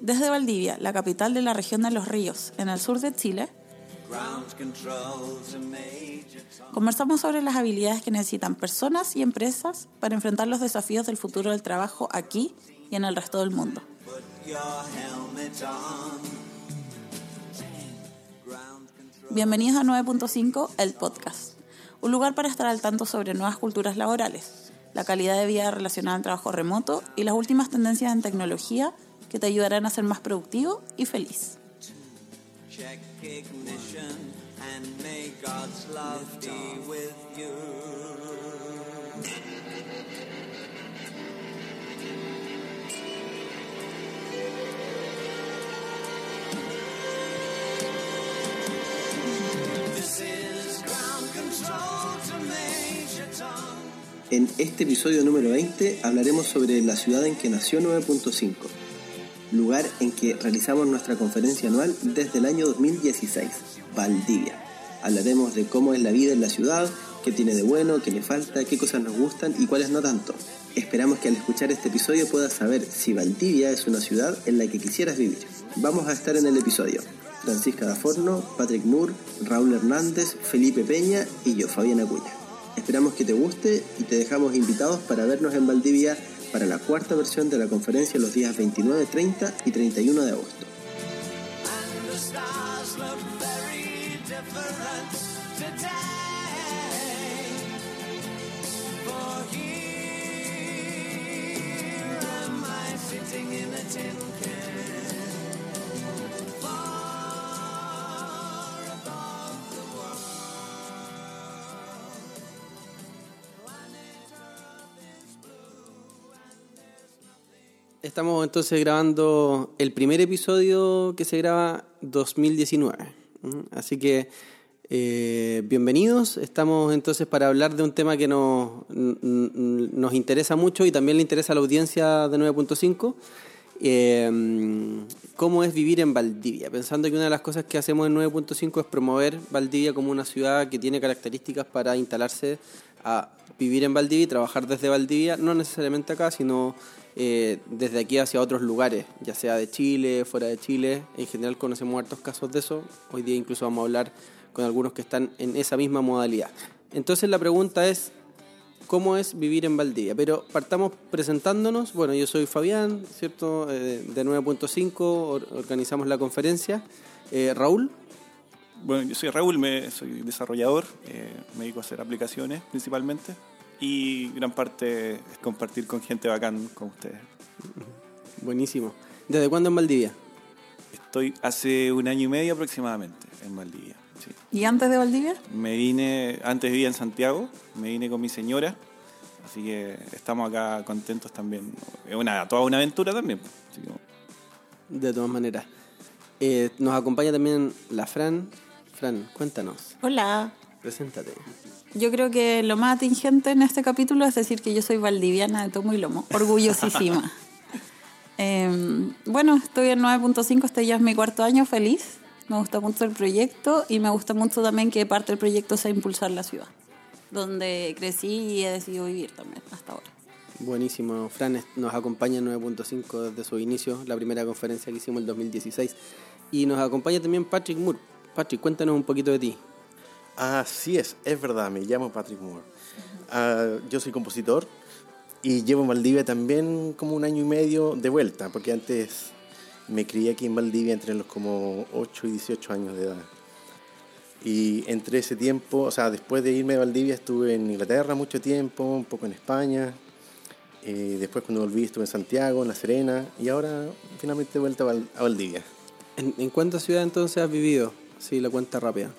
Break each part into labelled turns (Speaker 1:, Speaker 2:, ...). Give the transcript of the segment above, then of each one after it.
Speaker 1: Desde Valdivia, la capital de la región de Los Ríos, en el sur de Chile, conversamos sobre las habilidades que necesitan personas y empresas para enfrentar los desafíos del futuro del trabajo aquí y en el resto del mundo. Bienvenidos a 9.5, el podcast, un lugar para estar al tanto sobre nuevas culturas laborales la calidad de vida relacionada al trabajo remoto y las últimas tendencias en tecnología que te ayudarán a ser más productivo y feliz.
Speaker 2: En este episodio número 20 hablaremos sobre la ciudad en que nació 9.5, lugar en que realizamos nuestra conferencia anual desde el año 2016, Valdivia. Hablaremos de cómo es la vida en la ciudad, qué tiene de bueno, qué le falta, qué cosas nos gustan y cuáles no tanto. Esperamos que al escuchar este episodio puedas saber si Valdivia es una ciudad en la que quisieras vivir. Vamos a estar en el episodio. Francisca Daforno, Patrick Moore, Raúl Hernández, Felipe Peña y yo, Fabián Acuña. Esperamos que te guste y te dejamos invitados para vernos en Valdivia para la cuarta versión de la conferencia los días 29, 30 y 31 de agosto.
Speaker 3: Estamos entonces grabando el primer episodio que se graba 2019. Así que eh, bienvenidos. Estamos entonces para hablar de un tema que nos, nos interesa mucho y también le interesa a la audiencia de 9.5. Eh, ¿Cómo es vivir en Valdivia? Pensando que una de las cosas que hacemos en 9.5 es promover Valdivia como una ciudad que tiene características para instalarse a vivir en Valdivia y trabajar desde Valdivia, no necesariamente acá, sino eh, desde aquí hacia otros lugares, ya sea de Chile, fuera de Chile. En general conocemos hartos casos de eso. Hoy día incluso vamos a hablar con algunos que están en esa misma modalidad. Entonces la pregunta es, ¿cómo es vivir en Valdivia? Pero partamos presentándonos. Bueno, yo soy Fabián, ¿cierto? Eh, de 9.5, organizamos la conferencia. Eh, Raúl.
Speaker 4: Bueno, yo soy Raúl, me, soy desarrollador, me dedico a hacer aplicaciones principalmente y gran parte es compartir con gente bacán como ustedes.
Speaker 3: Buenísimo. ¿Desde cuándo en Valdivia?
Speaker 4: Estoy hace un año y medio aproximadamente en Valdivia.
Speaker 1: ¿Y antes de Valdivia?
Speaker 4: Me vine, antes vivía en Santiago, me vine con mi señora, así que estamos acá contentos también. Es una, toda una aventura también.
Speaker 3: De todas maneras. Eh, nos acompaña también la Fran. Fran, cuéntanos.
Speaker 1: Hola.
Speaker 3: Preséntate.
Speaker 1: Yo creo que lo más atingente en este capítulo es decir que yo soy valdiviana de tomo y lomo, orgullosísima. Em, bueno, estoy en 9.5, este ya es mi cuarto año, feliz. Me gusta mucho el proyecto y me gusta mucho también que parte del proyecto sea impulsar la ciudad, donde crecí y he decidido vivir también hasta ahora.
Speaker 3: Buenísimo, Fran nos acompaña en 9.5 desde su inicio, la primera conferencia que hicimos en el 2016. Y nos acompaña también Patrick Moore. Patrick, cuéntanos un poquito de ti.
Speaker 5: Así es, es verdad, me llamo Patrick Moore. Ah, yo soy compositor y llevo en Valdivia también como un año y medio de vuelta, porque antes me crié aquí en Valdivia entre los como 8 y 18 años de edad. Y entre ese tiempo, o sea, después de irme a Valdivia estuve en Inglaterra mucho tiempo, un poco en España. Eh, después cuando volví estuve en Santiago, en La Serena y ahora finalmente he vuelto a Valdivia.
Speaker 3: ¿En, ¿En cuántas ciudades entonces has vivido? Sí, la cuenta rápida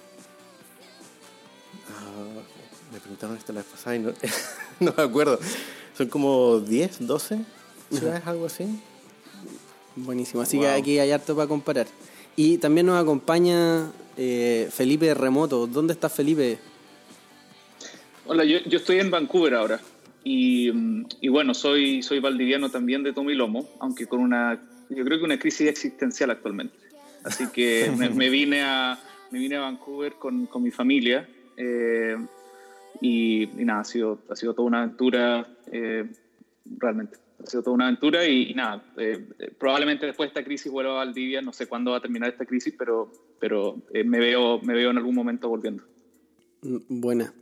Speaker 5: me preguntaron esto la vez pasada y no, no me acuerdo. Son como 10, 12 ciudades, algo así.
Speaker 3: Buenísimo, así que aquí hay harto para comparar. Y también nos acompaña eh, Felipe Remoto. ¿Dónde está Felipe?
Speaker 6: Hola, yo, yo estoy en Vancouver ahora. Y, y, bueno, soy, soy valdiviano también de Tomo y Lomo, aunque con una, yo creo que una crisis existencial actualmente. Así que me, me, vine, a, me vine a Vancouver con, con mi familia. Eh, y, nada, ha sido, ha sido toda una aventura eh, realmente. ha sido toda una aventura y, nada, eh, eh, probablemente después de esta crisis vuelva a Valdivia, no sé cuándo va a terminar esta crisis, pero, pero me, veo, me veo en algún momento volviendo.
Speaker 3: Mm, buena.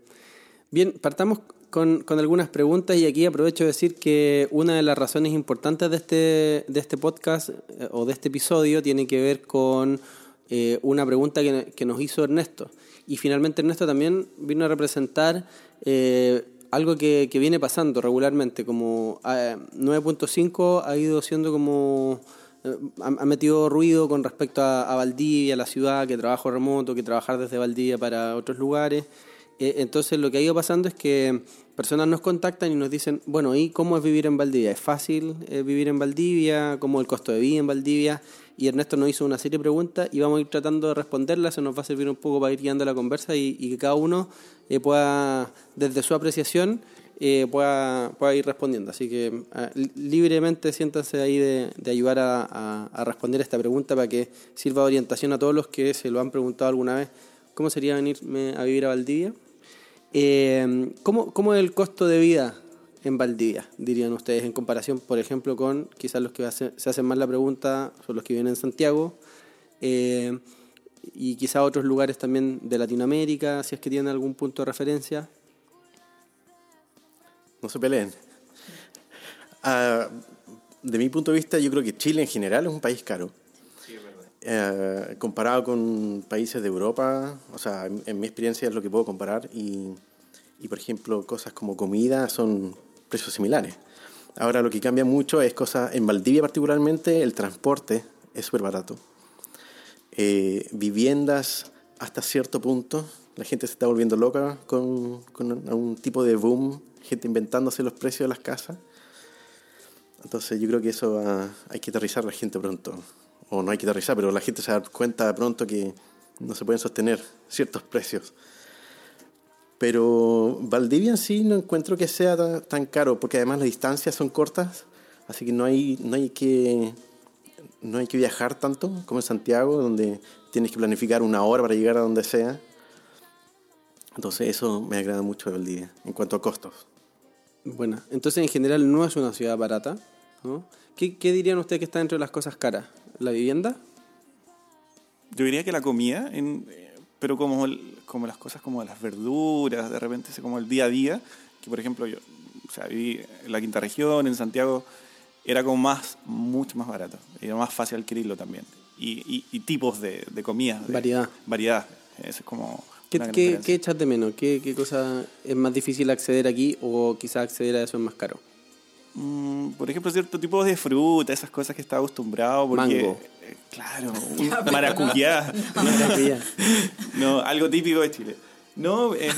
Speaker 3: Bien, partamos con, con, algunas preguntas y aquí aprovecho de decir que una de las razones importantes de este, de este podcast o de este episodio tiene que ver con una pregunta que, que, nos hizo Ernesto. Y finalmente Ernesto también vino a representar algo que, viene pasando regularmente, como 9.5 ha ido siendo como... Eh, ha, metido ruido con respecto a, a, Valdivia, la ciudad, que trabajo remoto, que trabajar desde Valdivia para otros lugares. Eh, entonces lo que ha ido pasando es que personas nos contactan y nos dicen, bueno, ¿y cómo es vivir en Valdivia? ¿Es fácil eh, vivir en Valdivia? ¿Cómo el costo de vida en Valdivia? Y Ernesto nos hizo una serie de preguntas y vamos a ir tratando de responderlas, eso nos va a servir un poco para ir guiando la conversa y, que cada uno eh, pueda, desde su apreciación, eh, pueda, ir respondiendo. Así que ah, libremente siéntanse ahí de, de ayudar a, a, a, responder esta pregunta para que sirva de orientación a todos los que se lo han preguntado alguna vez. ¿Cómo sería venirme a vivir a Valdivia? Eh, ¿cómo, ¿Cómo es el costo de vida en Valdivia, dirían ustedes, en comparación, por ejemplo, con quizás los que hace, se hacen más la pregunta, son los que viven en Santiago, eh, y quizás otros lugares también de Latinoamérica, si es que tienen algún punto de referencia.
Speaker 5: No se peleen. Uh, de mi punto de vista, yo creo que Chile en general es un país caro.
Speaker 4: Sí, es verdad.
Speaker 5: Uh, comparado con países de Europa, o sea, en, en mi experiencia es lo que puedo comparar, y, y por ejemplo, cosas como comida son precios similares. Ahora lo que cambia mucho es cosa, en Valdivia particularmente, el transporte es súper barato. Eh, viviendas hasta cierto punto, la gente se está volviendo loca con, con un tipo de boom, gente inventándose los precios de las casas. Entonces yo creo que eso hay que aterrizar la gente pronto. O no hay que aterrizar, pero la gente se da cuenta pronto que no se pueden sostener ciertos precios. Pero Valdivia en sí no encuentro que sea tan, tan, caro, porque además las distancias son cortas, así que no hay, no, hay que, no hay que viajar tanto como en Santiago, donde tienes que planificar una hora para llegar a donde sea. Entonces eso me agrada mucho de Valdivia, en cuanto a costos.
Speaker 3: Bueno, entonces en general no es una ciudad barata, ¿no? ¿Qué, qué dirían ustedes que está dentro de las cosas caras? ¿La vivienda?
Speaker 4: Yo diría que la comida, en, pero como, el, como las cosas como las verduras, de repente, como el día a día, que por ejemplo yo o sea, viví en la quinta región, en Santiago, era como más, mucho más barato, era más fácil adquirirlo también. Y, y, y tipos de, de comida. De,
Speaker 3: variedad.
Speaker 4: Variedad, eso es como...
Speaker 3: ¿Qué, ¿qué, ¿Qué echas de menos? ¿Qué, ¿Qué cosa es más difícil acceder aquí o quizás acceder a eso es más caro?
Speaker 4: Mm, por ejemplo, cierto tipo de fruta, esas cosas que está acostumbrado. Porque,
Speaker 3: Mango.
Speaker 4: Eh, claro, un maracuyá.
Speaker 3: Maracuyá.
Speaker 4: no, algo típico de Chile. No, eh,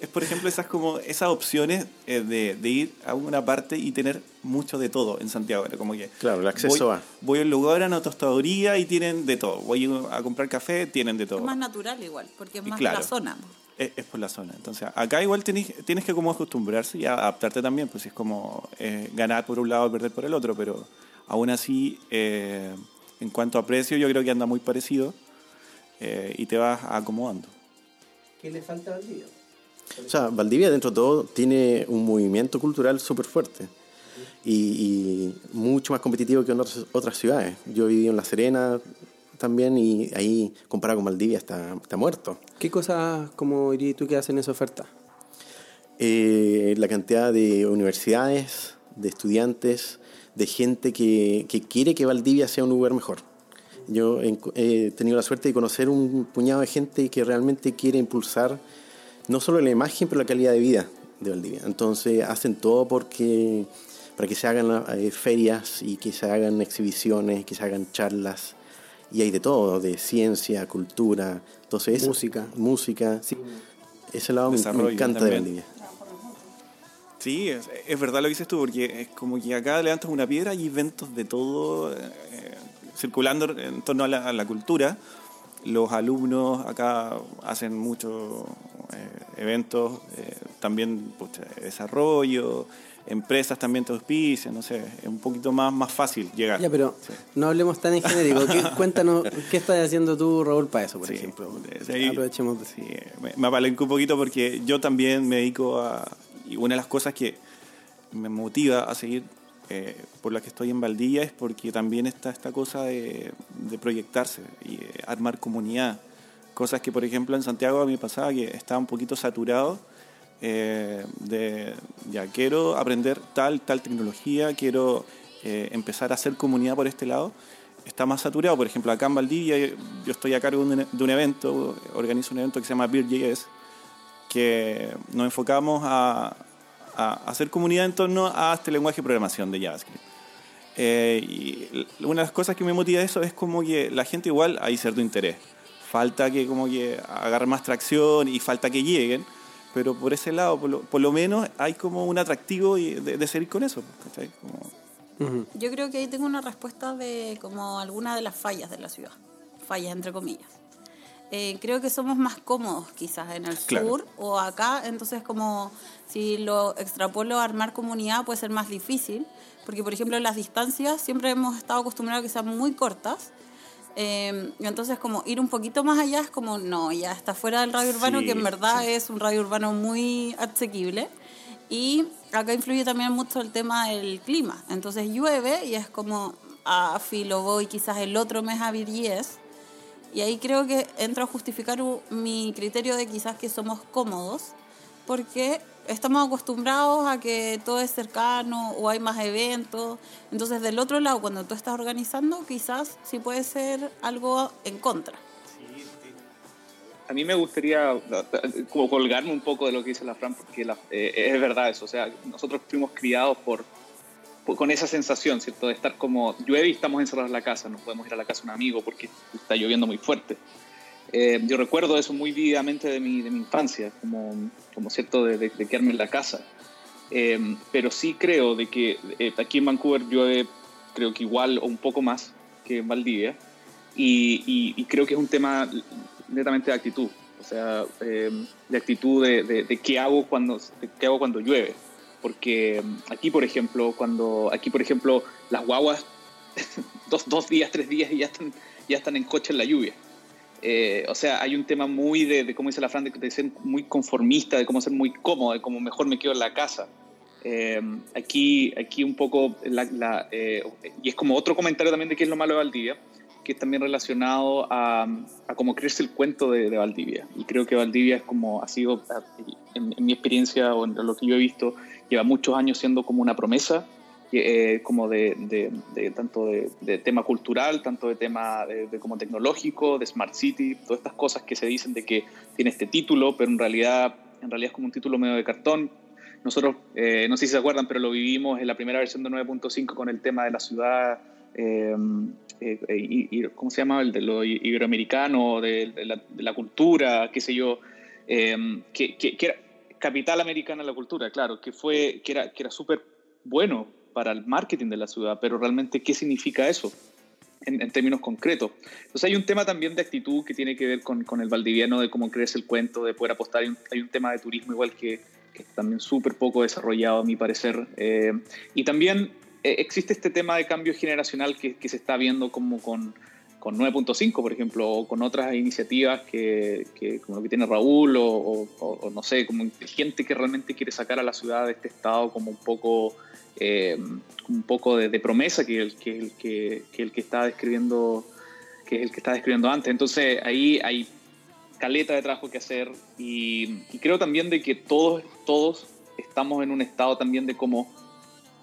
Speaker 4: es por ejemplo esas como esas opciones eh, de, de, ir a una parte y tener mucho de todo en Santiago. Como que
Speaker 5: claro, el acceso
Speaker 4: voy,
Speaker 5: a.
Speaker 4: Voy a un lugar, a una tostadoría y tienen de todo. Voy a comprar café, tienen de todo.
Speaker 1: Es más natural igual, porque es más
Speaker 4: claro.
Speaker 1: la zona.
Speaker 4: Es, es por la zona. Entonces, acá igual tenés, tienes que como acostumbrarse y adaptarte también, pues es como eh, ganar por un lado perder por el otro, pero aún así, eh, en cuanto a precio, yo creo que anda muy parecido eh, y te vas acomodando.
Speaker 3: ¿Qué le falta a Valdivia?
Speaker 5: O sea, Valdivia dentro de todo tiene un movimiento cultural súper fuerte y, y, mucho más competitivo que en otras, otras ciudades. Yo viví en La Serena también y ahí comparado con Valdivia está, está muerto.
Speaker 3: ¿Qué cosas, como dirías tú, que hacen esa oferta?
Speaker 5: Eh, la cantidad de universidades, de estudiantes, de gente que, que quiere que Valdivia sea un lugar mejor. Yo he tenido la suerte de conocer un puñado de gente que realmente quiere impulsar no solo la imagen, pero la calidad de vida de Valdivia. Entonces hacen todo porque, para que se hagan eh, ferias y que se hagan exhibiciones, que se hagan charlas. Y hay de todo, de ciencia, cultura, entonces
Speaker 3: música.
Speaker 5: Música, sí. Ese lado me, me, encanta también. de Valdivia.
Speaker 4: Sí, es, es, verdad lo que dices tú, porque es como que acá levantas una piedra y eventos de todo. Eh, circulando en torno a la, a la, cultura. Los alumnos acá hacen muchos eh, eventos, eh, también pucha, desarrollo, empresas también te auspician, no sé, es un poquito más, más fácil llegar.
Speaker 3: Ya, pero
Speaker 4: sí.
Speaker 3: no hablemos tan en genérico. ¿Qué, cuéntanos, ¿qué estás haciendo tú, Raúl, para eso, por
Speaker 4: sí,
Speaker 3: ejemplo?
Speaker 4: Sí,
Speaker 3: Aprovechemos. De...
Speaker 4: Sí, me, me un poquito porque yo también me dedico a... Y una de las cosas que me motiva a seguir eh, por la que estoy en Valdivia es porque también está esta cosa de, de proyectarse y eh, armar comunidad. Cosas que, por ejemplo, en Santiago a mí me pasaba que estaba un poquito saturado eh, de, ya, quiero aprender tal, tal tecnología, quiero eh, empezar a hacer comunidad por este lado. Está más saturado, por ejemplo, acá en Valdivia yo, estoy a cargo de un evento, organizo un evento que se llama BeerJS, que nos enfocamos a, a hacer comunidad en torno a este lenguaje de programación de JavaScript. Eh, y una de las cosas que me motiva eso es como que la gente igual hay cierto interés. Falta que como que agarre más tracción y falta que lleguen, pero por ese lado, por lo, por lo menos hay como un atractivo de, de seguir con eso. ¿cachai? Como-
Speaker 1: Yo creo que ahí tengo una respuesta de como alguna de las fallas de la ciudad. Fallas, entre comillas. Eh, creo que somos más cómodos quizás en el
Speaker 4: Claro.
Speaker 1: sur o acá, entonces como si lo extrapolo a armar comunidad puede ser más difícil, porque por ejemplo las distancias siempre hemos estado acostumbrados a que sean muy cortas, eh, entonces como ir un poquito más allá es como, no, ya está fuera del radio urbano,
Speaker 4: Sí,
Speaker 1: que en verdad
Speaker 4: sí.
Speaker 1: es un radio urbano muy asequible. Y acá influye también mucho el tema del clima. Entonces llueve y es como, a filo voy quizás el otro mes a Virgies. Y ahí creo que entra a justificar mi criterio de quizás que somos cómodos, porque estamos acostumbrados a que todo es cercano o hay más eventos. Entonces del otro lado, cuando tú estás organizando, quizás sí puede ser algo en contra.
Speaker 6: A mí me gustaría como colgarme un poco de lo que dice la Fran, porque eh, es verdad eso. O sea, nosotros fuimos criados por, por- con esa sensación, ¿cierto? De estar como llueve y estamos encerrados en la casa, no podemos ir a la casa de un amigo porque está lloviendo muy fuerte. Eh, yo recuerdo eso muy vividamente de mi, de mi infancia, como, como cierto, de, de- de quedarme en la casa. Eh, pero sí creo de que eh, aquí en Vancouver llueve, creo que igual o un poco más que en Valdivia. Y, y- y creo que es un tema netamente de actitud, o sea, eh, de actitud de, de- qué hago cuando qué hago cuando llueve, porque mm, aquí por ejemplo cuando aquí por ejemplo las guaguas dos, dos días tres días y ya están ya están en coche en la lluvia. Eh, o sea, hay un tema muy de, de como dice la Fran, de, de ser muy conformista, de cómo ser muy cómodo, de cómo mejor me quedo en la casa. Eh, aquí, aquí un poco, la, la, eh, y es como otro comentario también de qué es lo malo de Valdivia, que es también relacionado a, a cómo creerse el cuento de, de Valdivia. Y creo que Valdivia es como, ha sido, en, en mi experiencia o en lo que yo he visto, lleva muchos años siendo como una promesa, eh, como de, de, de tanto de, de, tema cultural, tanto de tema como tecnológico, de Smart City, todas estas cosas que se dicen de que tiene este título, pero en realidad, en realidad es como un título medio de cartón. Nosotros, eh, no sé si se acuerdan, pero lo vivimos en la primera versión de 9.5 con el tema de la ciudad, eh, y, ¿cómo se llama? El de lo iberoamericano, de, la, de la, cultura, qué sé yo, que, que, que, era capital americana de la cultura, claro, que, fue, que era, que era súper bueno para el marketing de la ciudad, pero realmente, ¿qué significa eso? En, en, términos concretos. Entonces hay un tema también de actitud que tiene que ver con, con el valdiviano, de cómo crees el cuento, de poder apostar. Hay un, hay un tema de turismo igual que, que también súper poco desarrollado a mi parecer. Eh, y también eh, existe este tema de cambio generacional que, que se está viendo como con, con 9.5, por ejemplo, o con otras iniciativas que, como lo que tiene Raúl, o, no sé, como gente que realmente quiere sacar a la ciudad de este estado como un poco... Eh, un poco de, promesa que el que, el que, el que está describiendo que es el que está describiendo antes. Entonces ahí hay caleta de trabajo que hacer y, y, creo también de que todos todos estamos en un estado también de como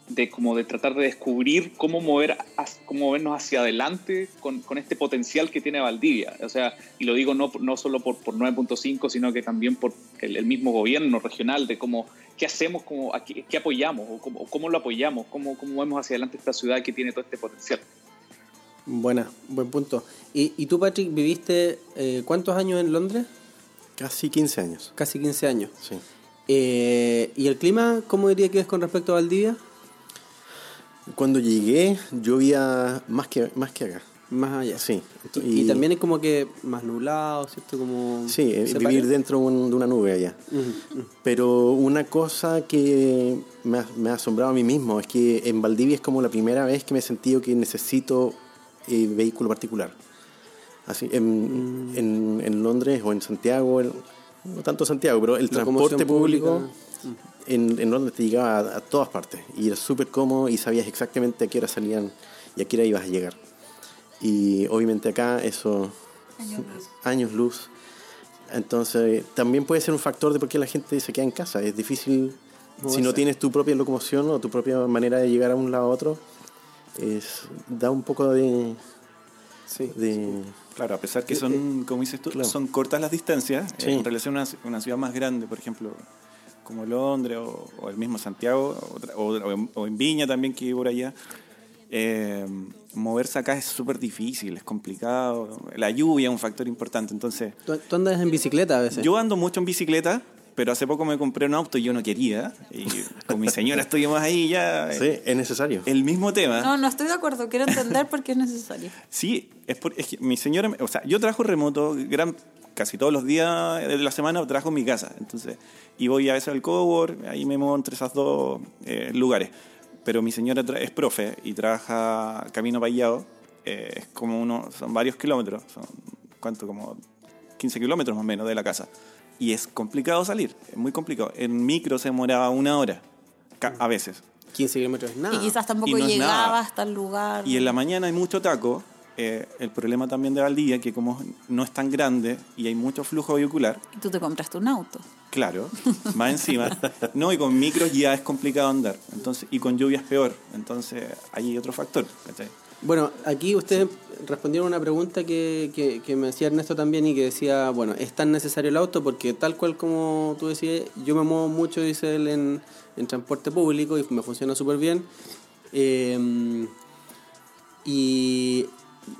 Speaker 6: de como de tratar de descubrir cómo mover cómo movernos hacia adelante con, con este potencial que tiene Valdivia o sea y lo digo no no solo por, por 9.5 sino que también por el, el mismo gobierno regional de cómo qué hacemos, cómo, qué, qué apoyamos o cómo, cómo, lo apoyamos, cómo, cómo vamos hacia adelante esta ciudad que tiene todo este potencial.
Speaker 3: Buena, buen punto. ¿Y, y tú, Patrick, viviste eh, cuántos años en Londres?
Speaker 5: Casi 15 años.
Speaker 3: Casi 15 años.
Speaker 5: Sí.
Speaker 3: Eh, ¿Y el clima, cómo diría que es con respecto a Valdivia?
Speaker 5: Cuando llegué, llovía más que, más que acá.
Speaker 3: Más allá.
Speaker 5: Sí.
Speaker 3: Y, y, también es como que más nublado, ¿cierto? Como
Speaker 5: sí, vivir dentro de una nube allá. Uh -huh. Pero una cosa que me ha, me ha, asombrado a mí mismo es que en Valdivia es como la primera vez que me he sentido que necesito eh, vehículo particular. Así, en, mm. en, en, Londres o en Santiago, el, no tanto Santiago, pero el transporte público en, en donde te llegaba a, a todas partes. Y era súper cómodo y sabías exactamente a qué hora salían y a qué hora ibas a llegar. Y obviamente acá eso... Años luz. Entonces, también puede ser un factor de por qué la gente se queda en casa. Es difícil, si no tienes tu propia locomoción o tu propia manera de llegar a un lado a otro, es, da un poco de...
Speaker 3: Sí.
Speaker 5: de
Speaker 4: Claro, a pesar que son, como dices tú,
Speaker 5: claro.
Speaker 4: son cortas las distancias,
Speaker 5: Sí.
Speaker 4: eh, en relación a una, una ciudad más grande, por ejemplo, como Londres o, o el mismo Santiago, o, en, o en Viña también, que vivo por allá, eh, moverse acá es súper difícil, es complicado. La lluvia es un factor importante. Entonces,
Speaker 3: ¿Tú, tú andas en bicicleta a veces.
Speaker 4: yo ando mucho en bicicleta, pero hace poco me compré un auto y yo no quería. Y con mi señora estuvimos ahí ya. eh,
Speaker 5: sí, es necesario.
Speaker 4: El mismo tema.
Speaker 1: No, no estoy de acuerdo. Quiero entender por qué es necesario.
Speaker 4: Sí, es, por, es que mi señora, o sea, yo trabajo remoto gran, casi todos los días de la semana trabajo en mi casa, entonces, y voy a veces al cowork, ahí me muevo entre esos dos eh, lugares. Pero mi señora es profe y trabaja camino Payado, eh, es como uno, son varios kilómetros, son, ¿cuánto? Como 15 kilómetros más o menos de la casa. Y es complicado salir, es muy complicado. En micro se demoraba una hora, a veces.
Speaker 3: 15 kilómetros es nada.
Speaker 1: Y quizás tampoco
Speaker 4: Y no es
Speaker 1: llegaba hasta el lugar.
Speaker 4: Y en la mañana hay mucho taco. eh, el problema también de Valdivia, que como no es tan grande y hay mucho flujo vehicular,
Speaker 1: Y tú te compraste un auto.
Speaker 4: claro, más encima, no, y con micros ya es complicado andar, entonces y con lluvia es peor, entonces ahí hay otro factor. ¿cachai?
Speaker 3: Bueno, aquí ustedes respondieron una pregunta que, que, que me hacía Ernesto también y que decía, bueno, ¿es tan necesario el auto? Porque tal cual como tú decías, yo me muevo mucho, dice él, en, transporte público y me funciona súper bien. Eh, y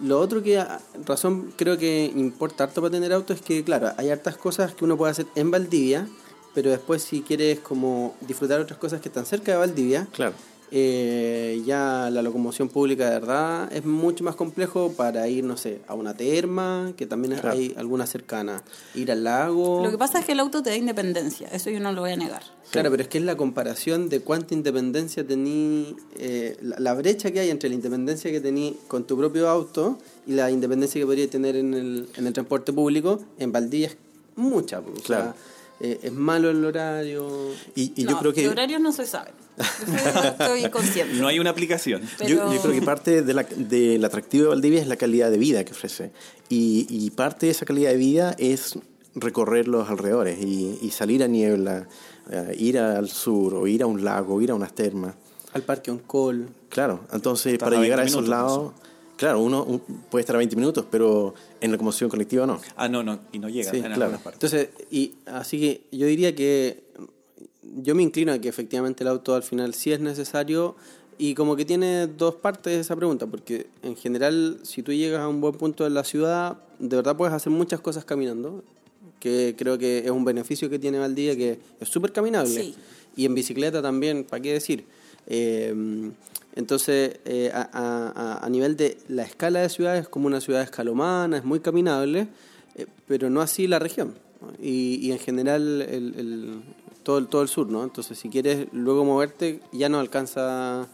Speaker 3: lo otro que, razón creo que importa harto para tener auto es que, claro, hay hartas cosas que uno puede hacer en Valdivia, pero después si quieres como disfrutar otras cosas que están cerca de Valdivia,
Speaker 5: Claro.
Speaker 3: Eh, ya la locomoción pública de verdad es mucho más complejo para ir, no sé, a una terma, que también
Speaker 5: Claro.
Speaker 3: hay alguna cercana, ir al lago.
Speaker 1: Lo que pasa es que el auto te da independencia. Eso yo no lo voy a negar.
Speaker 3: Claro, pero es que es la comparación de cuánta independencia tení, eh, la, la brecha que hay entre la independencia que tení con tu propio auto y la independencia que podrías tener en el, en el transporte público, en Valdivia es mucha. pues, o sea,
Speaker 5: Claro.
Speaker 3: Eh, es malo el horario.
Speaker 5: Y, y
Speaker 1: No,
Speaker 5: yo creo que...
Speaker 1: De horarios no se sabe. Estoy consciente.
Speaker 4: No hay una aplicación.
Speaker 1: Pero-
Speaker 5: Yo, yo creo que parte de la- del atractivo de Valdivia es la calidad de vida que ofrece. Y, y parte de esa calidad de vida es recorrer los alrededores y, y salir a niebla, eh, ir al sur o ir a un lago, ir a unas termas.
Speaker 3: Al parque Oncol.
Speaker 5: Claro, entonces para
Speaker 4: a
Speaker 5: llegar a
Speaker 4: 20
Speaker 5: esos
Speaker 4: minutos,
Speaker 5: lados, claro, uno un- puede estar a 20 minutos, pero en locomoción colectiva no.
Speaker 4: Ah, no, no, y no llega
Speaker 3: Sí,
Speaker 4: en
Speaker 5: claro.
Speaker 4: algunas partes.
Speaker 3: Entonces, y así que yo diría que yo me inclino a que efectivamente el auto al final sí es necesario y como que tiene dos partes esa pregunta, porque en general si tú llegas a un buen punto de la ciudad, de verdad puedes hacer muchas cosas caminando, que creo que es un beneficio que tiene Valdivia, que es súper caminable.
Speaker 1: Sí.
Speaker 3: Y en bicicleta también, ¿para qué decir? Eh, entonces, eh, a, a- nivel de la escala de ciudad, es como una ciudad escalomana, es muy caminable, eh, pero no así la región. Y, en general el, el- todo, el, todo el sur, ¿no? Entonces, si quieres luego moverte, ya no alcanza,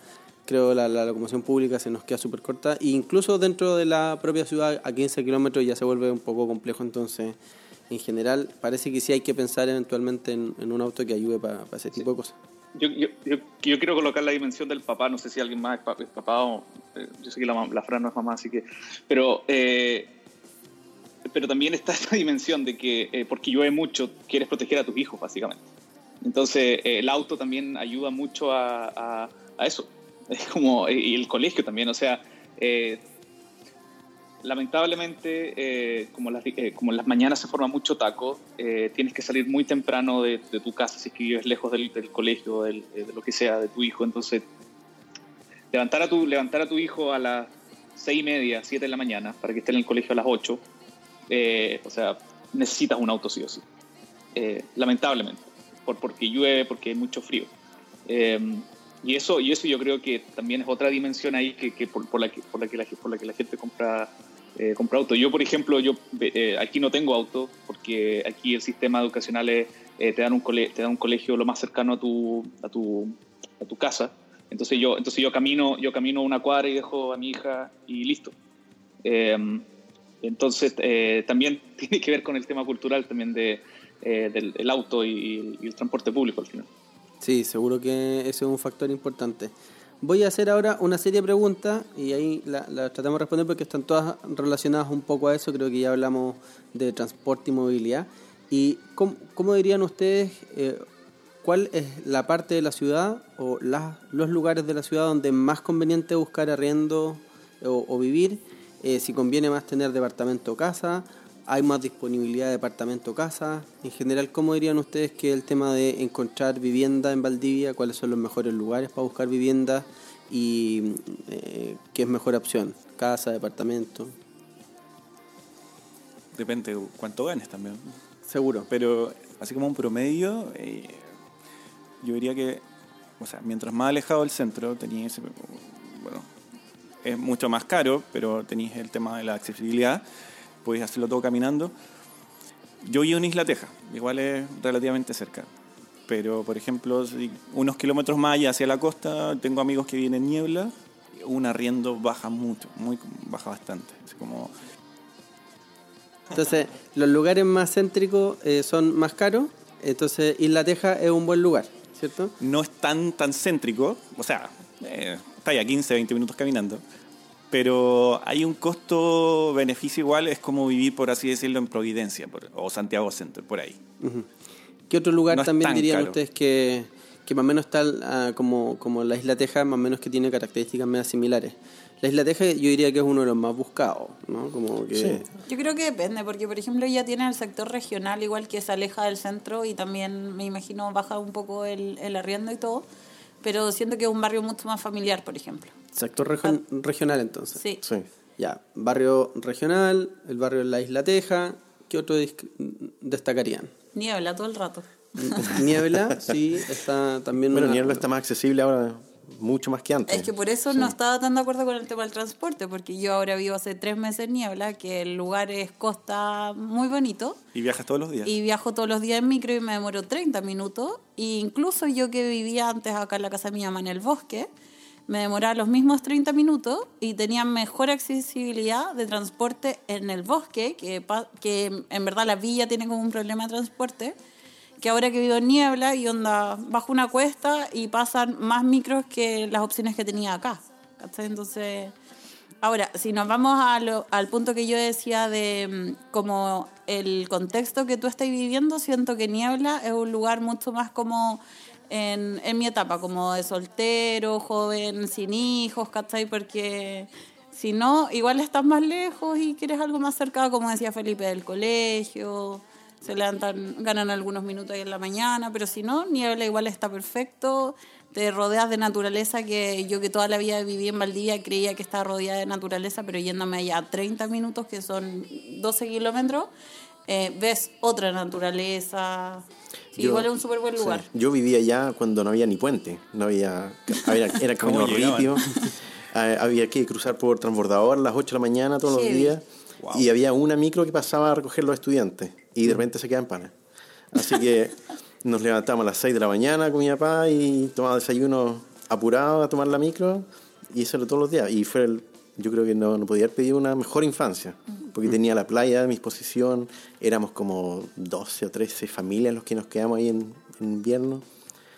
Speaker 3: creo, la, locomoción pública, se nos queda súper corta. E incluso dentro de la propia ciudad, a 15 kilómetros ya se vuelve un poco complejo, entonces... En general, parece que sí hay que pensar eventualmente en, en un auto que ayude para ese tipo de cosas.
Speaker 6: Yo, yo, yo, quiero colocar la dimensión del papá, no sé si alguien más es, pa- es papá o... eh, yo sé que la, la Fran no es mamá, así que... Pero, eh, pero también está esta dimensión de que eh, porque llueve mucho, quieres proteger a tus hijos, básicamente. Entonces, eh, el auto también ayuda mucho a, a- a eso. Es como... Y el colegio también, o sea... lamentablemente, eh, como, las, eh, como en las mañanas se forma mucho taco, eh, tienes que salir muy temprano de, tu casa si es que vives lejos del, del colegio, de lo que sea, de tu hijo. Entonces, levantar a tu, levantar a tu hijo a las seis y media, siete de la mañana, para que esté en el colegio a las ocho, o sea, necesitas un auto sí o sí. Lamentablemente, por, porque llueve, porque hay mucho frío. Y eso, y eso yo creo que también es otra dimensión ahí que, que por, la que, por, la que por la que la gente compra, eh, compra auto. Yo, por ejemplo, yo eh, aquí no tengo auto porque aquí el sistema educacional es, eh, te, dan un cole, te dan un colegio lo más cercano a tu, a tu, a tu casa. Entonces yo, entonces yo camino, yo camino una cuadra y dejo a mi hija y listo. Eh, entonces eh, también tiene que ver con el tema cultural también de, eh, del el auto y, y el transporte público al final.
Speaker 3: Sí, seguro que ese es un factor importante. Voy a hacer ahora una serie de preguntas y ahí las la tratamos de responder porque están todas relacionadas un poco a eso. Creo que ya hablamos de transporte y movilidad. ¿Y cómo, cómo dirían ustedes eh, cuál es la parte de la ciudad o las, los lugares de la ciudad donde es más conveniente buscar arriendo o, o vivir? Eh, si conviene más tener departamento o casa, hay más disponibilidad de departamento o casa. En general, ¿cómo dirían ustedes que el tema de encontrar vivienda en Valdivia, cuáles son los mejores lugares para buscar vivienda y eh, qué es mejor opción? ¿Casa, departamento?
Speaker 4: Depende de cuánto ganes también.
Speaker 3: Seguro.
Speaker 4: Pero así como un promedio, eh, yo diría que, o sea, mientras más alejado del centro, tenías ese, bueno, es mucho más caro, pero tenéis el tema de la accesibilidad, podéis hacerlo todo caminando. Yo vivo en Isla Teja, igual es relativamente cerca. Pero, por ejemplo, unos kilómetros más allá hacia la costa, tengo amigos que vienen en niebla, un arriendo baja mucho, muy, baja bastante. Es como
Speaker 3: Entonces, los lugares más céntricos eh, son más caros, entonces Isla Teja es un buen lugar, ¿cierto?
Speaker 4: no es tan, tan céntrico, o sea, eh, está ya 15, 20 minutos caminando, pero hay un costo-beneficio igual, es como vivir, por así decirlo, en Providencia por- o Santiago Centro, por ahí.
Speaker 3: ¿Qué otro lugar
Speaker 4: No
Speaker 3: también dirían
Speaker 4: caro.
Speaker 3: ustedes que, que más o menos está ah, como, como la Isla Teja, más o menos que tiene características medio similares? La Isla Teja yo diría que es uno de los más buscados, ¿no? Como que...
Speaker 5: Sí.
Speaker 1: Yo creo que depende, porque por ejemplo ya tiene el sector regional igual que se aleja del centro y también me imagino baja un poco el, el arriendo y todo, pero siento que es un barrio mucho más familiar, por ejemplo.
Speaker 3: Sector regi- regional entonces.
Speaker 1: Sí.
Speaker 5: Sí.
Speaker 3: Ya, barrio regional, el barrio de la Isla Teja, ¿qué otro destacarían?
Speaker 1: Niebla todo el rato.
Speaker 3: Niebla, sí, está también
Speaker 5: Bueno,
Speaker 3: una-
Speaker 5: Niebla está más accesible ahora, mucho más que antes.
Speaker 1: Es que por eso no estaba tan de acuerdo con el tema del transporte, porque yo ahora vivo hace tres meses en Niebla, que el lugar es costa muy bonito,
Speaker 4: Y viajas todos los días.
Speaker 1: y viajo todos los días en micro y me demoro 30 minutos. E incluso yo que vivía antes acá en la casa de mi mamá en el bosque, me demoraba los mismos 30 minutos y tenía mejor accesibilidad de transporte en el bosque, que, que en verdad la villa tiene como un problema de transporte, que ahora que vivo en niebla y onda bajo una cuesta y pasan más micros que las opciones que tenía acá. ¿cachai? Entonces, ahora, si nos vamos a lo- al punto que yo decía de mm, como el contexto que tú estás viviendo, siento que Niebla es un lugar mucho más como en, en mi etapa, como de soltero, joven, sin hijos, ¿cachai? Porque si no, igual estás más lejos y quieres algo más cercano, como decía Felipe, del colegio, se levantan, ganan algunos minutos ahí en la mañana, pero si no, Niebla igual está perfecto, te rodeas de naturaleza que yo que toda la vida viví en Valdivia creía que estaba rodeada de naturaleza, pero yéndome allá a 30 minutos, que son 12 kilómetros, eh, ves otra naturaleza.
Speaker 5: Yo-
Speaker 1: igual es un súper buen
Speaker 5: sí.
Speaker 1: lugar.
Speaker 5: Yo vivía allá cuando no había ni puente, no había, había- era camino rípido, Ah, había que cruzar por transbordador a las 8 de la mañana todos los días
Speaker 4: Wow.
Speaker 5: y había una micro que pasaba a recoger los estudiantes y de repente se quedaban panas. Así que nos levantábamos a las 6 de la mañana con mi papá y tomaba desayuno apurado a tomar la micro y eso era todos los días. Y fue el- yo creo que no, no podía haber pedido una mejor infancia, porque tenía la playa a mi disposición, éramos como 12 o 13 familias los que nos quedamos ahí en, en invierno.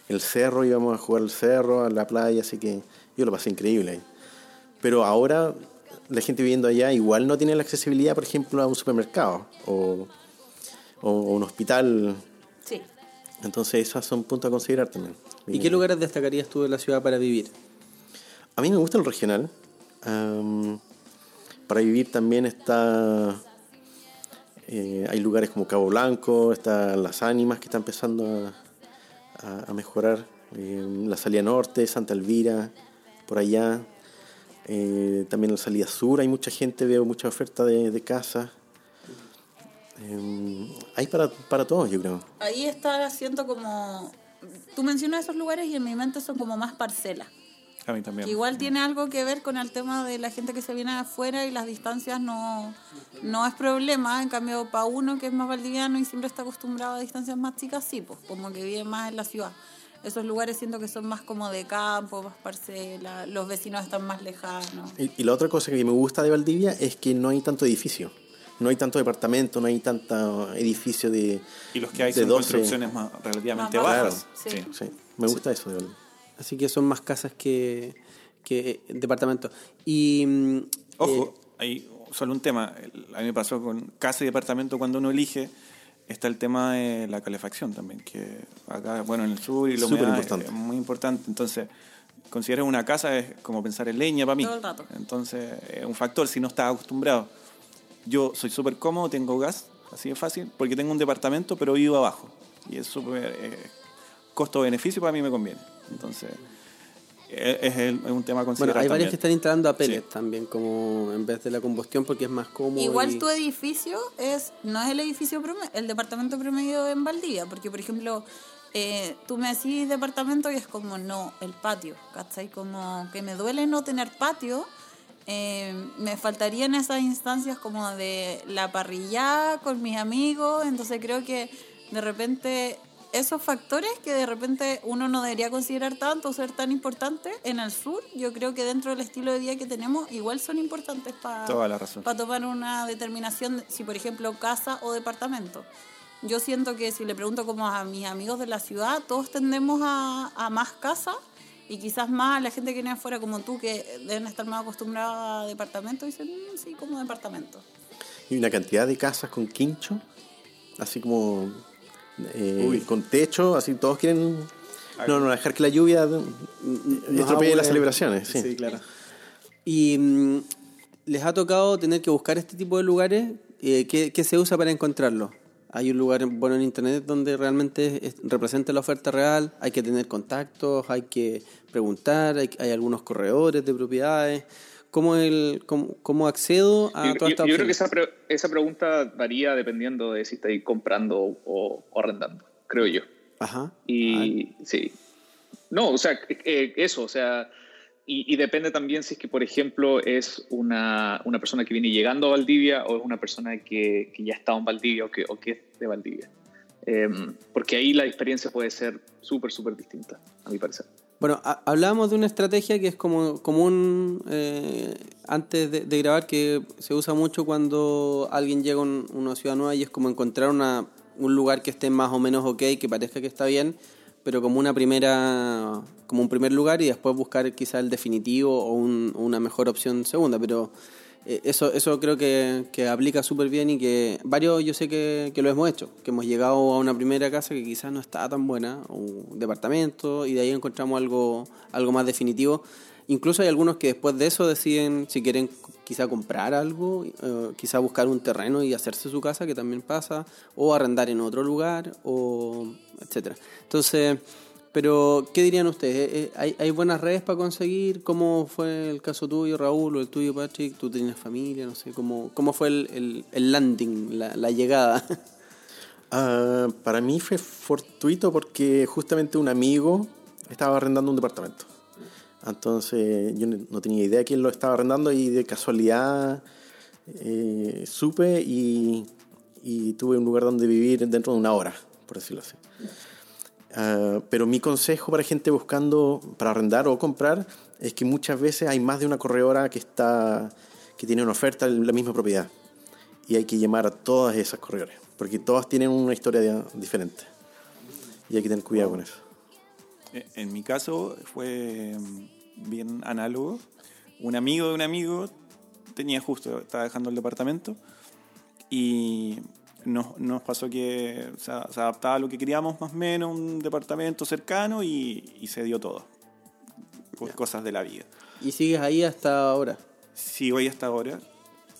Speaker 5: El cerro, íbamos a jugar al cerro, a la playa, así que yo lo pasé increíble ahí. Pero ahora la gente viviendo allá igual no tiene la accesibilidad, por ejemplo, a un supermercado o, o un hospital.
Speaker 1: Sí.
Speaker 5: Entonces, esos son puntos a considerar también.
Speaker 3: ¿Y qué lugares destacarías tú de la ciudad para vivir?
Speaker 5: A mí me gusta el regional. Para vivir también está... eh, hay lugares como Cabo Blanco, están Las Ánimas que está empezando a, a- a mejorar. eh, la salida norte, Santa Elvira, por allá. Eh, también la salida sur, hay mucha gente, veo mucha oferta de, de casas. Eh, hay para, para todos, yo creo.
Speaker 1: Ahí está siento como... Tú mencionas esos lugares y en mi mente son como más parcelas.
Speaker 4: A mí también.
Speaker 1: Que igual tiene algo que ver con el tema de la gente que se viene de afuera y las distancias no, no es problema. En cambio, para uno que es más valdiviano y siempre está acostumbrado a distancias más chicas, sí, pues como que vive más en la ciudad. Esos lugares siento que son más como de campo, más parcela, los vecinos están más lejanos.
Speaker 5: Y, y la otra cosa que me gusta de Valdivia es que no hay tanto edificio. No hay tanto departamento, no hay tanto edificio de.
Speaker 4: Y los que hay son
Speaker 5: 12.
Speaker 4: construcciones más, relativamente
Speaker 1: Más
Speaker 4: bajas.
Speaker 1: bajas, sí.
Speaker 4: Sí.
Speaker 5: Sí. Me gusta eso de Valdivia.
Speaker 3: Así que son más casas que, que departamentos. Y. mm,
Speaker 4: Ojo,
Speaker 3: eh,
Speaker 4: hay solo un tema. A mí me pasó con casa y departamento cuando uno elige. Está el tema de la calefacción también, que acá, bueno, en el sur y humedad
Speaker 5: importante.
Speaker 4: es muy importante. Entonces, considerar una casa es como pensar en leña para mí.
Speaker 1: Todo el rato.
Speaker 4: Entonces, es un factor si no estás acostumbrado. Yo soy súper cómodo, tengo gas, así de fácil, porque tengo un departamento, pero vivo abajo. Y es súper... eh, costo-beneficio para mí me conviene. Entonces, es, es el- es un tema a
Speaker 3: bueno,
Speaker 4: considerar
Speaker 3: hay varias
Speaker 4: también.
Speaker 3: que están instalando a pellets
Speaker 4: Sí.
Speaker 3: también, como en vez de la combustión, porque es más cómodo.
Speaker 1: Igual
Speaker 3: y-
Speaker 1: tu edificio es no es el edificio promedio, el departamento promedio en Valdivia, porque por ejemplo, eh, tú me decís departamento y es como no, el patio, ¿cachai? Como que me duele no tener patio. eh, me faltarían esas instancias como de la parrilla con mis amigos, entonces creo que de repente esos factores que de repente uno no debería considerar tanto ser tan importantes en el sur, yo creo que dentro del estilo de vida que tenemos igual son importantes para tomar una determinación, de si por ejemplo casa o departamento. Yo siento que si le pregunto como a mis amigos de la ciudad, todos tendemos a, a más casa y quizás más a la gente que viene afuera como tú, que deben estar más acostumbrados a departamento, dicen, "Mm, sí, como departamento.
Speaker 5: Y una cantidad de casas con quincho, así como eh, con techo, así todos quieren... No, no, dejar que la lluvia
Speaker 3: nos
Speaker 5: estropee las celebraciones. Sí.
Speaker 3: claro. Y mm, les ha tocado tener que buscar este tipo de lugares. Eh, ¿qué, qué se usa para encontrarlo? Hay un lugar bueno en internet donde realmente es- representa la oferta real. Hay que tener contactos, hay que preguntar, hay, hay algunos corredores de propiedades. ¿Cómo, el, cómo, cómo accedo a
Speaker 6: Yo,
Speaker 3: toda
Speaker 6: yo-
Speaker 3: esta
Speaker 6: yo creo que esa, pre- esa pregunta varía dependiendo de si estáis comprando o, o arrendando, creo yo.
Speaker 3: Ajá.
Speaker 6: Y sí. No, o sea, eh, eso, o sea, y, y depende también si es que, por ejemplo, es una, una persona que viene llegando a Valdivia o es una persona que, que ya está en Valdivia o que, o que es de Valdivia. Eh, porque ahí la experiencia puede ser súper, súper distinta, a mi parecer.
Speaker 3: Bueno, ha- hablábamos de una estrategia que es como común eh, antes de, de grabar, que se usa mucho cuando alguien llega a un- una ciudad nueva y es como encontrar una, un lugar que esté más o menos ok, que parezca que está bien, pero como una primera, como un primer lugar y después buscar quizá el definitivo o un- una mejor opción segunda, pero eso, eso creo que, que aplica súper bien y que varios yo sé que, que lo hemos hecho, que hemos llegado a una primera casa que quizás no estaba tan buena, un departamento, y de ahí encontramos algo, algo más definitivo. Incluso hay algunos que después de eso deciden si quieren quizá comprar algo, eh, quizá buscar un terreno y hacerse su casa, que también pasa, o arrendar en otro lugar, o etcétera. Entonces, pero, ¿qué dirían ustedes? Eh, eh, ¿Hay, hay buenas redes para conseguir? ¿Cómo fue el caso tuyo, Raúl, o el tuyo, Patrick? ¿Tú tienes familia? No sé, ¿cómo, cómo fue el, el, el landing, la, la llegada?
Speaker 5: Ah, para mí fue fortuito porque justamente un amigo estaba arrendando un departamento. Entonces yo no no tenía idea quién lo estaba arrendando y de casualidad eh, supe y, y tuve un lugar donde vivir dentro de una hora, por decirlo así. Ah, pero mi consejo para gente buscando para arrendar o comprar es que muchas veces hay más de una corredora que está que tiene una oferta en la misma propiedad y hay que llamar a todas esas corredores porque todas tienen una historia de- diferente y hay que tener cuidado con eso.
Speaker 4: Eh, En mi caso fue mm, bien análogo. Un amigo de un amigo tenía justo, estaba dejando el departamento y nos, nos pasó que se, se adaptaba a lo que queríamos más o menos, un departamento cercano y, y se dio todo. Por cosas de la vida.
Speaker 3: y sigues ahí hasta ahora.
Speaker 4: Sigo ahí hasta ahora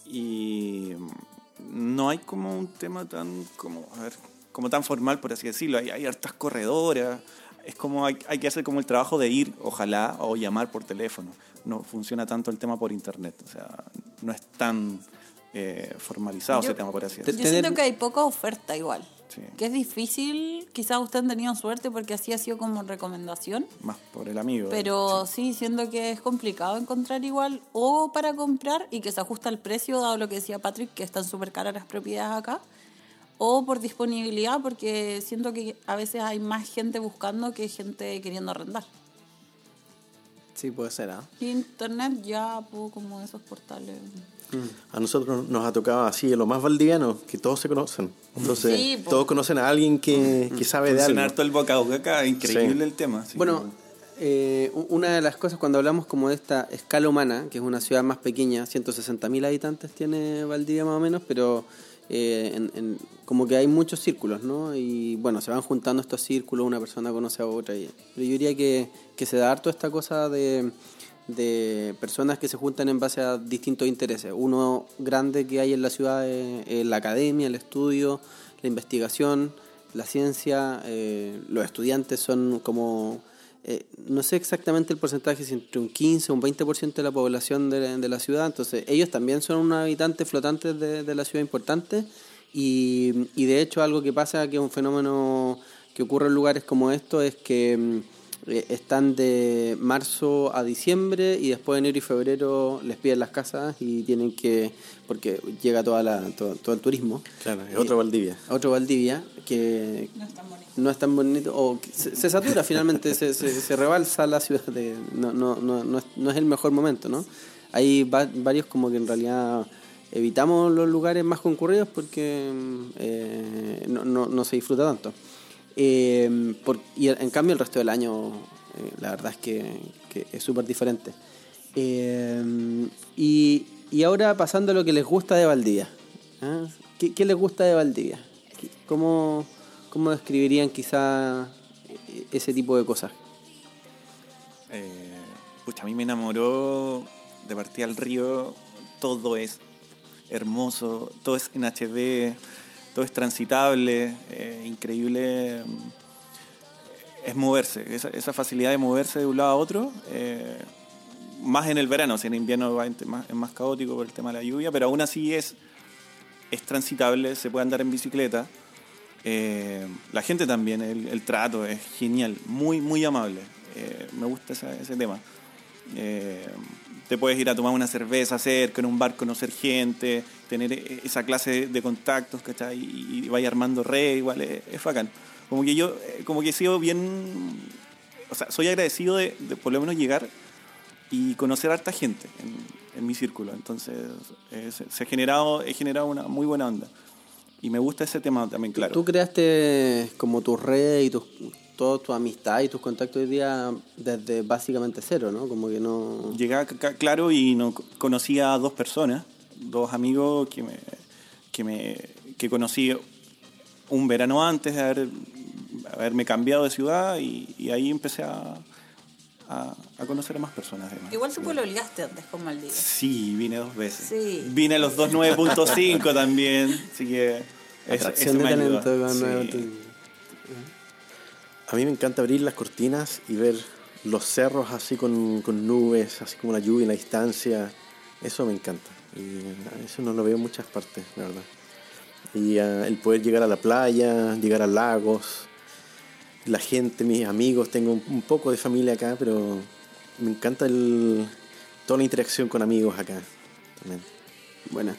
Speaker 4: y mm, no hay como un tema tan como a ver, como tan formal por así decirlo hay, hay hartas corredoras es como hay, hay que hacer como el trabajo de ir ojalá o llamar por teléfono no funciona tanto el tema por internet o sea no es tan eh, formalizado
Speaker 1: Yo-
Speaker 4: ese tema por así
Speaker 1: Yo
Speaker 4: decirlo
Speaker 3: tener-
Speaker 1: siento que hay poca oferta igual.
Speaker 4: Sí.
Speaker 1: Que es difícil, quizás ustedes han tenido suerte porque así ha sido como recomendación.
Speaker 4: más por el amigo
Speaker 1: Pero sí, siento que es complicado encontrar igual o para comprar y que se ajusta al precio, dado lo que decía Patrick, que están súper caras las propiedades acá, o por disponibilidad, porque siento que a veces hay más gente buscando que gente queriendo arrendar.
Speaker 3: Sí, puede ser, ¿ah?
Speaker 1: Y Internet ya, pues, como esos portales.
Speaker 5: A nosotros nos ha tocado así, lo más valdiviano, que todos se conocen. Entonces,
Speaker 1: Sí,
Speaker 5: todos conocen a alguien que, que sabe de
Speaker 4: Funciona
Speaker 5: algo.
Speaker 4: harto el boca a boca acá, increíble
Speaker 5: Sí.
Speaker 4: el tema. sí.
Speaker 3: Bueno, eh, una de las cosas cuando hablamos como de esta escala humana, que es una ciudad más pequeña, 160.000 habitantes tiene Valdivia más o menos, pero eh, en- en- como que hay muchos círculos, ¿no? Y bueno, se van juntando estos círculos, una persona conoce a otra. Y, pero yo diría que, que se da harto esta cosa de, de personas que se juntan en base a distintos intereses. Uno grande que hay en la ciudad es, la academia, el estudio, la investigación, la ciencia. eh, los estudiantes son como eh, no sé exactamente el porcentaje, si entre un 15 o un 20% de la población de, la ciudad, entonces ellos también son unos habitantes flotantes de, de la ciudad importante y, y de hecho algo que pasa, que es un fenómeno que ocurre en lugares como esto, es que mm, están de marzo a diciembre y después de enero y febrero les piden las casas y tienen que, porque llega toda la, todo, todo el turismo,
Speaker 5: Claro, es otro Valdivia.
Speaker 3: otro Valdivia que no es tan bonito o que se, se satura finalmente se, se, se rebalsa la ciudad de, no, no, no, no, es, no es el mejor momento no hay va- varios como que en realidad evitamos los lugares más concurridos porque mm, eh, no, no, no se disfruta tanto Eh, y en cambio el resto del año eh, la verdad es que, es súper diferente Eh, y, ahora pasando a lo que les gusta de Valdivia ¿ah? ¿Qué, les gusta de Valdivia? ¿Qué- ¿Cómo, cómo describirían quizá ese tipo de cosas?
Speaker 4: Pucha, a mí me enamoró de partir al río. Todo es hermoso, todo es en HD, todo es transitable, eh, increíble. Es moverse, esa, esa facilidad de moverse de un lado a otro. eh, más en el verano, si en invierno va más- es más caótico por el tema de la lluvia, pero aún así es, es transitable, se puede andar en bicicleta. Eh, la gente también, el, trato es genial, muy, muy amable. Me gusta ese tema. Te puedes ir a tomar una cerveza cerca, en un bar conocer gente, tener e- esa clase de, contactos, ¿cachai? Y, y vaya armando red, igual es, es bacán. Como que yo, eh, como que he sido bien, o sea, soy agradecido de, por lo menos llegar y conocer a harta gente en, mi círculo. Entonces, eh, se, ha generado, he generado una muy buena onda. Y me gusta ese tema también, claro.
Speaker 3: Tú creaste como tu red y tus, toda tu amistad y tus contactos hoy día desde básicamente cero, ¿no? Como que no...
Speaker 4: Llegué acá, claro y no conocí a dos personas, dos amigos que me, que me que conocí un verano antes de haber, haberme cambiado de ciudad y, y ahí empecé a, a, a conocer a más personas. además.
Speaker 1: Igual tú pololeaste antes con Maldivia.
Speaker 4: Sí, vine dos veces.
Speaker 1: Sí.
Speaker 4: Vine a los dos 9.5 también, así que eso,
Speaker 3: Atracción
Speaker 4: eso
Speaker 3: de talento con
Speaker 4: Sí.
Speaker 5: A mí me encanta abrir las cortinas y ver los cerros así con, con nubes, así como la lluvia en la distancia. Eso me encanta. Y eso no lo veo en muchas partes, la verdad. Y ah, el poder llegar a la playa, llegar a lagos, la gente, mis amigos, tengo un, un poco de familia acá, pero me encanta el, toda la interacción con amigos acá también.
Speaker 3: Bueno,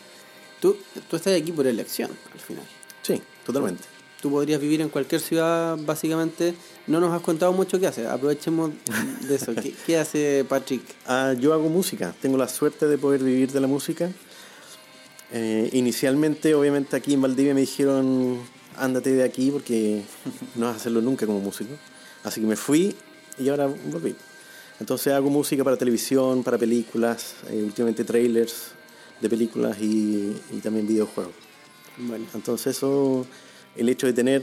Speaker 3: tú, tú estás aquí por elección, al final.
Speaker 5: Sí, totalmente.
Speaker 3: Tú podrías vivir en cualquier ciudad, básicamente. No nos has contado mucho qué hace. Aprovechemos de eso. ¿Qué, qué hace Patrick?
Speaker 5: Ah, yo hago música, tengo la suerte de poder vivir de la música. Eh, inicialmente, obviamente, aquí en Valdivia me dijeron, ándate de aquí porque no vas a hacerlo nunca como músico. Así que me fui y ahora volví. Entonces hago música para televisión, para películas, eh, últimamente trailers de películas y, y también videojuegos.
Speaker 3: Bueno,
Speaker 5: Entonces eso, el hecho de tener,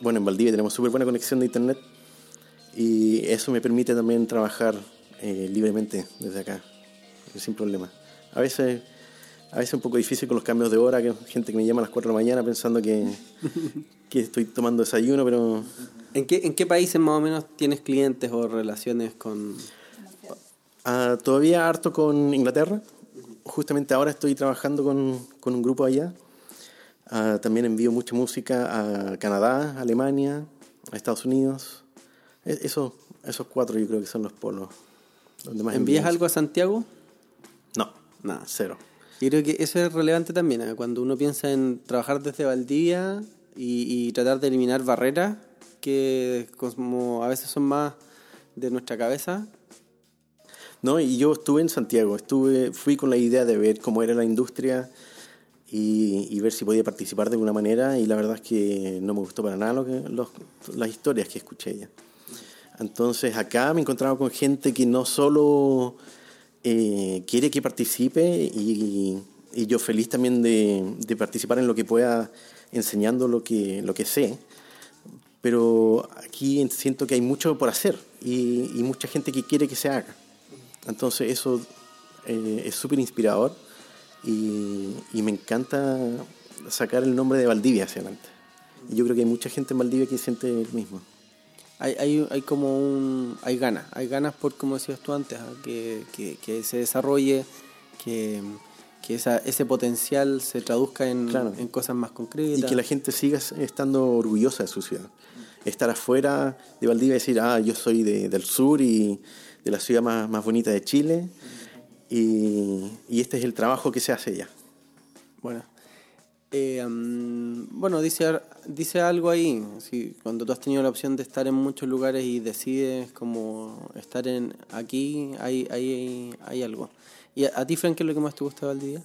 Speaker 5: bueno, en Valdivia tenemos súper buena conexión de internet y eso me permite también trabajar eh, libremente desde acá, sin problema. A veces, a veces un poco difícil con los cambios de hora, que gente que me llama a las 4 de la mañana pensando que, que estoy tomando desayuno, pero
Speaker 3: ¿en qué, ¿en qué países más o menos tienes clientes o relaciones con...?
Speaker 5: ah, todavía harto con Inglaterra. Justamente ahora estoy trabajando con, con un grupo allá. Ah, también envío mucha música a Canadá, Alemania, a Estados Unidos. E- Eso, esos cuatro yo creo que son los polos. Donde más
Speaker 3: ¿Envías algo a Santiago?
Speaker 5: No,
Speaker 3: Nada.
Speaker 5: cero.
Speaker 3: Yo creo que eso es relevante también, ¿eh? cuando uno piensa en trabajar desde Valdivia y, y tratar de eliminar barreras que como a veces son más de nuestra cabeza.
Speaker 5: No, y yo estuve en Santiago, estuve, fui con la idea de ver cómo era la industria y, y ver si podía participar de alguna manera y la verdad es que no me gustó para nada lo que, los- las historias que escuché ya. Entonces acá me he encontrado con gente que no solo eh, quiere que participe y, y yo feliz también de, de participar en lo que pueda enseñando lo que, lo que sé, pero aquí siento que hay mucho por hacer y, y mucha gente que quiere que se haga. Entonces eso eh, es súper inspirador y, y me encanta sacar el nombre de Valdivia hacia adelante. Y yo creo que hay mucha gente en Valdivia que siente el mismo.
Speaker 3: Hay, hay, hay como un... Hay ganas, hay ganas por, como decías tú antes, ¿ah? que, que, que se desarrolle, que, que esa, ese potencial se traduzca en,
Speaker 5: Claro.
Speaker 3: en cosas más concretas.
Speaker 5: Y que la gente siga estando orgullosa de su ciudad. Estar afuera de Valdivia y decir, ah, yo soy de- del sur y de la ciudad más, más bonita de Chile. Y, y este es el trabajo que se hace allá.
Speaker 3: Bueno, Eh, bueno dice, dice algo ahí. sí, cuando tú has tenido la opción de estar en muchos lugares y decides como estar en aquí, hay, hay, hay algo. ¿Y a, a ti, Frank, qué es lo que más te gusta de Valdivia?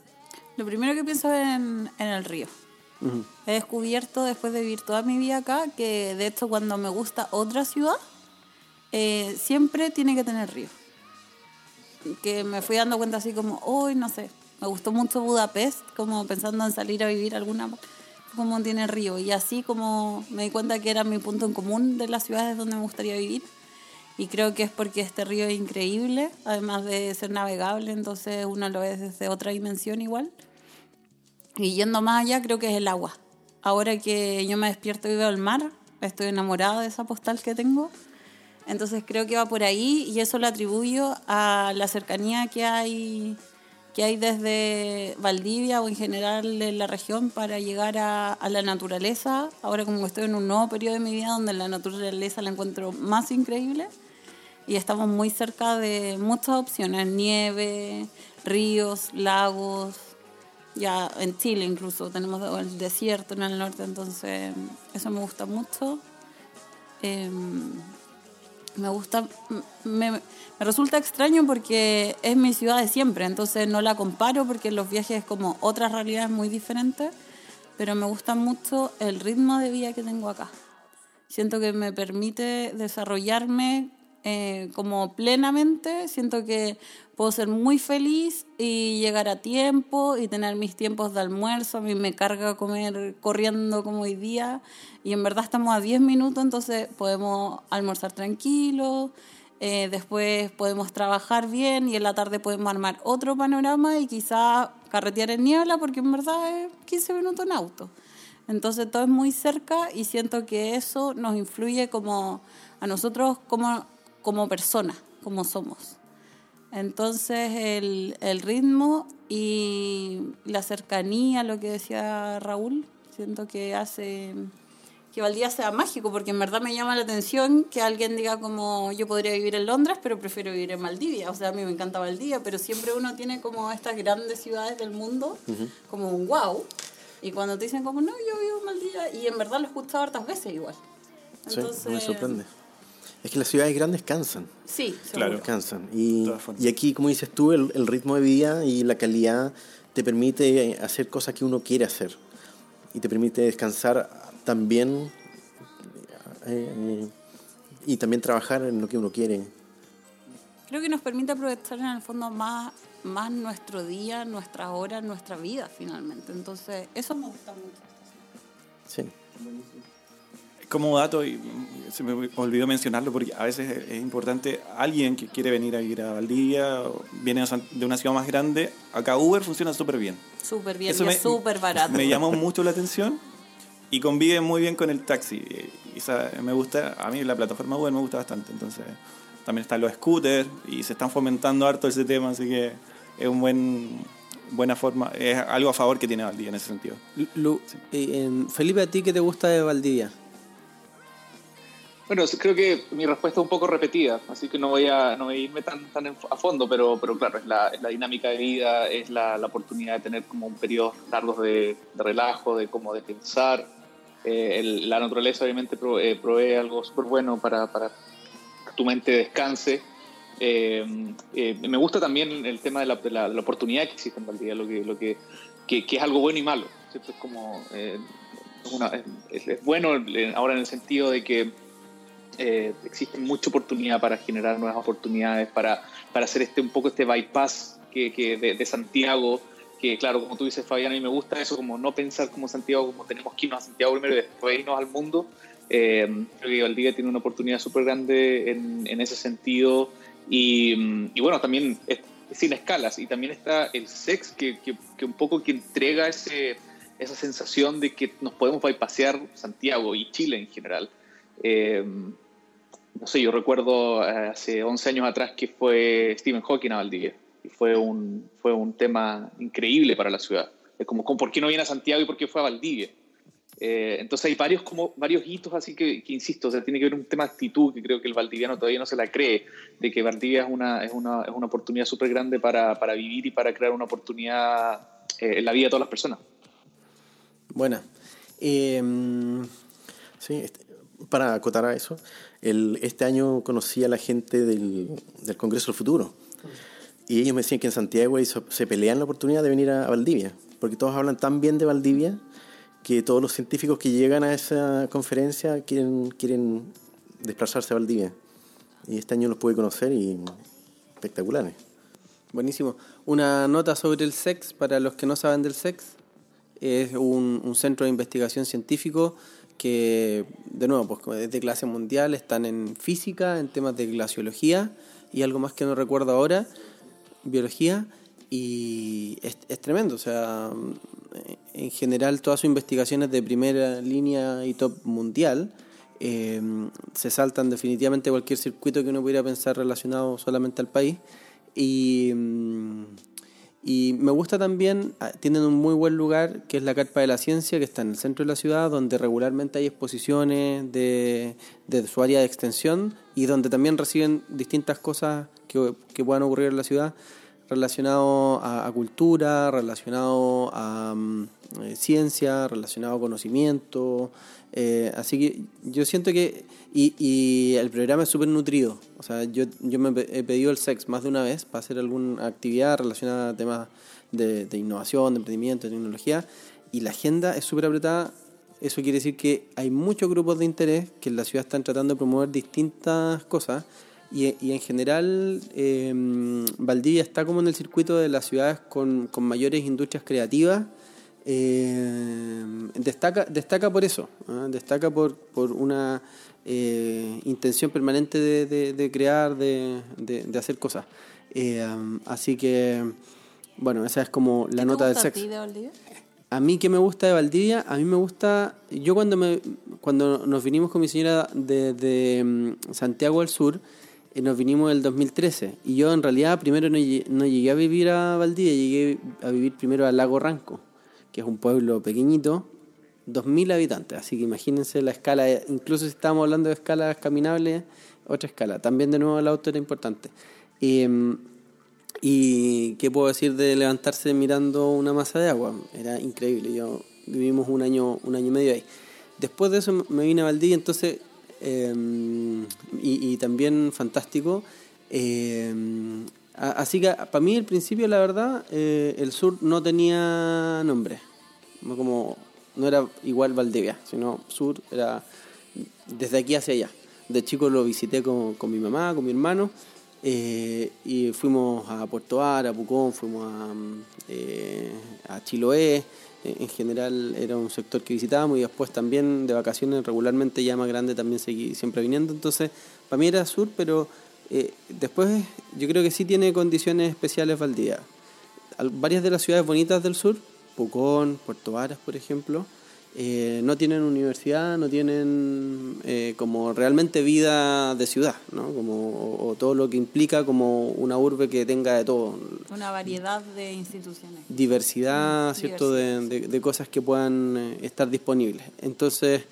Speaker 1: Lo primero que pienso es en, en el río. He descubierto después de vivir toda mi vida acá que de hecho cuando me gusta otra ciudad, eh, siempre tiene que tener río. Que me fui dando cuenta así como, hoy no sé, me gustó mucho Budapest, como pensando en salir a vivir alguna, como tiene río. Y así como me di cuenta que era mi punto en común de las ciudades donde me gustaría vivir. Y creo que es porque este río es increíble, además de ser navegable, entonces uno lo ve desde otra dimensión igual. Y yendo más allá, creo que es el agua. Ahora que yo me despierto y veo el mar, estoy enamorada de esa postal que tengo. Entonces creo que va por ahí y eso lo atribuyo a la cercanía que hay, que hay desde Valdivia o en general en la región para llegar a, a la naturaleza. Ahora como estoy en un nuevo periodo de mi vida donde la naturaleza la encuentro más increíble y estamos muy cerca de muchas opciones, nieve, ríos, lagos, ya en Chile incluso tenemos el desierto en el norte, entonces eso me gusta mucho. Em, me gusta, me, me resulta extraño porque es mi ciudad de siempre, entonces no la comparo porque los viajes es como otras realidades muy diferentes, pero me gusta mucho el ritmo de vida que tengo acá. Siento que me permite desarrollarme eh, como plenamente, siento que puedo ser muy feliz y llegar a tiempo y tener mis tiempos de almuerzo, a mí me carga comer corriendo como hoy día y en verdad estamos a 10 minutos, entonces podemos almorzar tranquilos, eh, después podemos trabajar bien y en la tarde podemos armar otro panorama y quizá carretear en niebla porque en verdad es 15 minutos en auto. Entonces todo es muy cerca y siento que eso nos influye como a nosotros como, como personas, como somos. Entonces el, el ritmo y la cercanía, lo que decía Raúl, siento que hace que Valdivia sea mágico, porque en verdad me llama la atención que alguien diga como yo podría vivir en Londres, pero prefiero vivir en Valdivia. O sea, a mí me encanta Valdivia, pero siempre uno tiene como estas grandes ciudades del mundo, como un wow. Y cuando te dicen como, no, yo vivo en Valdivia, y en verdad lo he escuchado hartas veces igual.
Speaker 5: Sí, me sorprende. Es que las ciudades grandes cansan.
Speaker 1: Sí,
Speaker 4: Claro.
Speaker 5: Cansan. Y, y aquí, como dices tú, el, el ritmo de vida y la calidad te permite hacer cosas que uno quiere hacer. Y te permite descansar también eh, y también trabajar en lo que uno quiere.
Speaker 1: Creo que nos permite aprovechar en el fondo más, más nuestro día, nuestras horas, nuestra vida finalmente. Entonces, eso me gusta mucho.
Speaker 5: Sí.
Speaker 4: Como dato, y se me olvidó mencionarlo porque a veces es importante, alguien que quiere venir a vivir a Valdivia, o viene de una ciudad más grande, acá Uber funciona súper bien.
Speaker 1: Súper bien,
Speaker 4: Eso
Speaker 1: y
Speaker 4: me-
Speaker 1: es súper barato.
Speaker 4: Me llamó mucho la atención y convive muy bien con el taxi. Y esa- me gusta, a mí la plataforma Uber me gusta bastante. Entonces, también están los scooters y se están fomentando harto ese tema, así que es un buen buena forma, es algo a favor que tiene Valdivia en ese sentido.
Speaker 3: Lu- eh, em, Felipe, ¿a ti qué te gusta de Valdivia?
Speaker 6: Bueno, creo que mi respuesta es un poco repetida, así que no voy a, no voy a irme tan, tan a fondo, pero, pero claro, es la, es la dinámica de vida, es la, la oportunidad de tener como un periodos largos de, de relajo, de como de pensar. Eh, el- la naturaleza obviamente pro- eh, provee algo súper bueno para, para que tu mente descanse Eh, eh, me gusta también el tema de la, de la- la oportunidad que existe en Valdivia, lo que, lo que, que, que es algo bueno y malo. ¿cierto? Es como eh, una- es, es bueno en- ahora en el sentido de que eh, existe mucha oportunidad para generar nuevas oportunidades, para, para hacer este un poco este bypass que, de, Santiago, que claro, como tú dices Fabián, a mí me gusta eso, como no pensar como Santiago, como tenemos que irnos a Santiago primero y después irnos al mundo. Eh, creo que Valdivia tiene una oportunidad súper grande en, en ese sentido y, y bueno, también sin escalas y también está el sex que, que, que un poco que entrega ese, esa sensación de que nos podemos bypassear Santiago y Chile en general. Eh, no sé, yo recuerdo eh, hace 11 años atrás que fue Stephen Hawking a Valdivia y fue un, fue un tema increíble para la ciudad. Es como, ¿por qué no viene a Santiago y por qué fue a Valdivia? Eh, entonces hay varios, como, varios hitos así que, insisto, o sea, tiene que ver un tema de actitud que creo que el valdiviano todavía no se la cree, de que Valdivia es una, es una, es una oportunidad súper grande para, para vivir y para crear una oportunidad eh, en la vida de todas las personas.
Speaker 3: Buena. Eh,
Speaker 5: sí, para acotar a eso, este año conocí a la gente del, Congreso del Futuro. Y ellos me decían que en Santiago hizo, se pelean la oportunidad de venir a, Valdivia, porque todos hablan tan bien de Valdivia que todos los científicos que llegan a esa conferencia quieren, quieren desplazarse a Valdivia. Y este año los pude conocer y espectaculares.
Speaker 3: Buenísimo. Una nota sobre el SEX, para los que no saben del SEX, es un centro de investigación científico que, de nuevo, pues es de clase mundial, están en física, en temas de glaciología y algo más que no recuerdo ahora, biología, y es, tremendo, o sea, en general todas sus investigaciones de primera línea y top mundial eh, se saltan definitivamente cualquier circuito que uno pudiera pensar relacionado solamente al país y, y me gusta también, tienen un muy buen lugar que es la Carpa de la Ciencia que está en el centro de la ciudad donde regularmente hay exposiciones de, de su área de extensión y donde también reciben distintas cosas que, que puedan ocurrir en la ciudad relacionado a, a cultura, relacionado a um, eh, ciencia, relacionado a conocimiento. Eh, así que yo siento que. Y, y el programa es súper nutrido. O sea, yo, yo me he pedido el sex más de una vez para hacer alguna actividad relacionada a temas de, de innovación, de emprendimiento, de tecnología. Y la agenda es súper apretada. Eso quiere decir que hay muchos grupos de interés que en la ciudad están tratando de promover distintas cosas. Y, y, en general, eh, Valdivia está como en el circuito de las ciudades con, con mayores industrias creativas. Eh, destaca, destaca por eso, ¿eh? destaca por, por una eh, intención permanente de, de, de crear, de, de, hacer cosas. Um, así que, bueno, esa es como la nota del sexo.
Speaker 1: ¿A ti de Valdivia?
Speaker 3: A mí que me gusta de Valdivia, a mí me gusta, yo cuando me cuando nos vinimos con mi señora de, de Santiago del Sur, nos vinimos el 2013 y yo en realidad primero no, llegué a vivir a Valdivia, llegué a vivir primero a Lago Ranco, que es un pueblo pequeñito, 2.000 habitantes, así que imagínense la escala, incluso si estamos hablando de escalas caminables, otra escala, también de nuevo el auto era importante. Y, y qué puedo decir de levantarse mirando una masa de agua, era increíble, yo vivimos un año, un año y medio ahí. Después de eso me vine a Valdivia, entonces eh, y, también fantástico. Eh, así que para mí al principio, la verdad, eh, el sur no tenía nombre. No, como, no era igual Valdivia, sino sur era desde aquí hacia allá. De chico lo visité con, con mi mamá, con mi hermano. y fuimos a Puerto Ara, a Pucón, fuimos a, a Chiloé, en general era un sector que visitábamos y después también de vacaciones regularmente ya más grande también seguí siempre viniendo. Entonces, para mí era sur, pero eh, después yo creo que sí tiene condiciones especiales Valdivia. Varias de las ciudades bonitas del sur, Pucón, Puerto Varas, por ejemplo, eh, no tienen universidad, no tienen eh, como realmente vida de ciudad, ¿no? Como, o, o, todo lo que implica como una urbe que tenga de todo.
Speaker 1: Una variedad de instituciones.
Speaker 3: Diversidad, ¿cierto? Diversidad. De, de, de, cosas que puedan eh, estar disponibles. Entonces,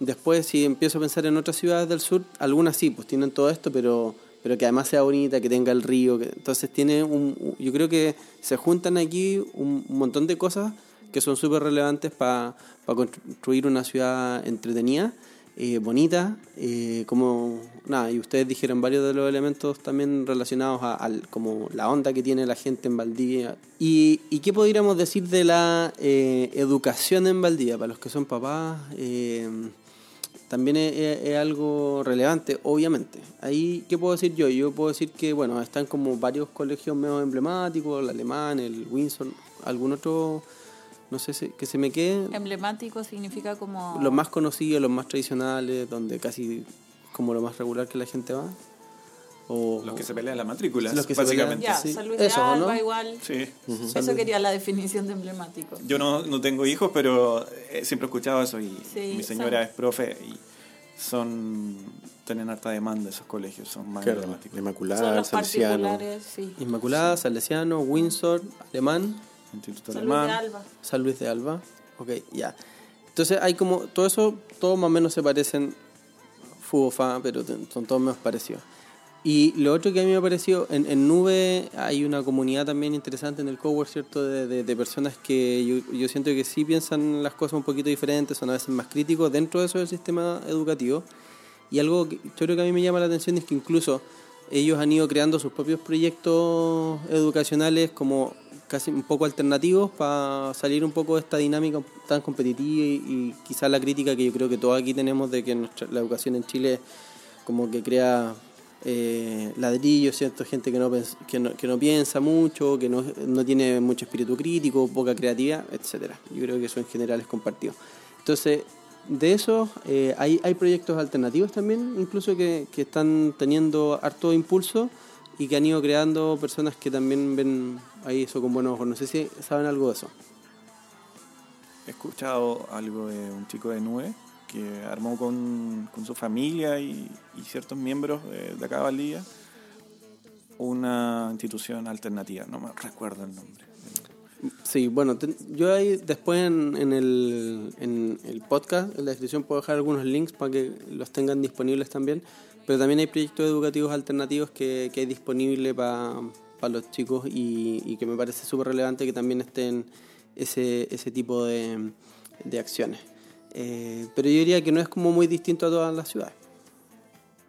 Speaker 3: después si empiezo a pensar en otras ciudades del sur, algunas sí, pues tienen todo esto, pero pero que además sea bonita, que tenga el río, que, entonces tiene un, yo creo que se juntan aquí un, un montón de cosas que son súper relevantes para pa construir una ciudad entretenida eh, bonita, eh, como nada, y ustedes dijeron varios de los elementos también relacionados a, al- como la onda que tiene la gente en Valdivia. ¿Y, qué podríamos decir de la eh, educación en Valdivia? Para los que son papás, eh, también es, algo relevante, obviamente. Ahí, ¿qué puedo decir yo? Yo puedo decir que, bueno, están como varios colegios medio emblemáticos, el alemán, el Windsor, algún otro, no sé, si- que se me quede.
Speaker 1: Emblemático significa como...
Speaker 3: Los más conocidos, los más tradicionales, donde casi como lo más regular que la gente va. O,
Speaker 4: Los que se pelean las matrículas,
Speaker 3: Los que se pelean.
Speaker 4: básicamente.
Speaker 1: Ya,
Speaker 3: Sí.
Speaker 1: San Luis
Speaker 3: Eso,
Speaker 1: de Alba
Speaker 3: ¿no?
Speaker 1: igual.
Speaker 4: Sí.
Speaker 1: Eso quería la definición de emblemático.
Speaker 4: Yo no, no tengo hijos, pero eh, siempre he escuchado eso y
Speaker 1: Sí,
Speaker 4: mi señora
Speaker 1: son-
Speaker 4: es profe y son tienen harta demanda esos colegios, son más
Speaker 5: Claro,
Speaker 4: emblemáticos.
Speaker 5: Inmaculada, Salesiano.
Speaker 1: sí.
Speaker 3: Inmaculada, Salesiano, Windsor, Alemán,
Speaker 4: Instituto
Speaker 1: San Luis de
Speaker 4: Alemán.
Speaker 1: Alba.
Speaker 3: San Luis de Alba. Ok, ya. Entonces hay como, todo eso, todos más o menos se parecen, fufa, pero son todos más parecidos. Y lo otro que a mí me pareció, en, en Nube hay una comunidad también interesante en el cowork, ¿cierto? De, de- de personas que yo, yo siento que sí piensan las cosas un poquito diferentes, son a veces más críticos dentro de eso del sistema educativo. Y algo que yo creo que a mí me llama la atención es que incluso ellos han ido creando sus propios proyectos educacionales como casi un poco alternativos para salir un poco de esta dinámica tan competitiva y, quizás la crítica que yo creo que todos aquí tenemos de que la educación en Chile como que crea eh, ladrillos, ¿cierto? Gente que no, que no, que no piensa mucho, que no, no tiene mucho espíritu crítico, poca creatividad, etcétera. Yo creo que eso en general es compartido. Entonces, de eso eh, hay, hay proyectos alternativos también, incluso que, que están teniendo harto impulso y que han ido creando personas que también ven ahí eso con buenos ojos. No sé si saben algo de eso.
Speaker 4: He escuchado algo de un chico de Nube que armó con, con su familia y, y ciertos miembros de, de acá de Valdivia una institución alternativa, no me recuerdo el nombre.
Speaker 3: Sí, bueno, ten- yo ahí después en, en el, en el podcast, en la descripción puedo dejar algunos links para que los tengan disponibles también, pero también hay proyectos educativos alternativos que, que hay disponibles para los chicos y, y que me parece súper relevante que también estén ese, ese tipo de, de acciones. Eh, pero yo diría que no es como muy distinto a todas las ciudades.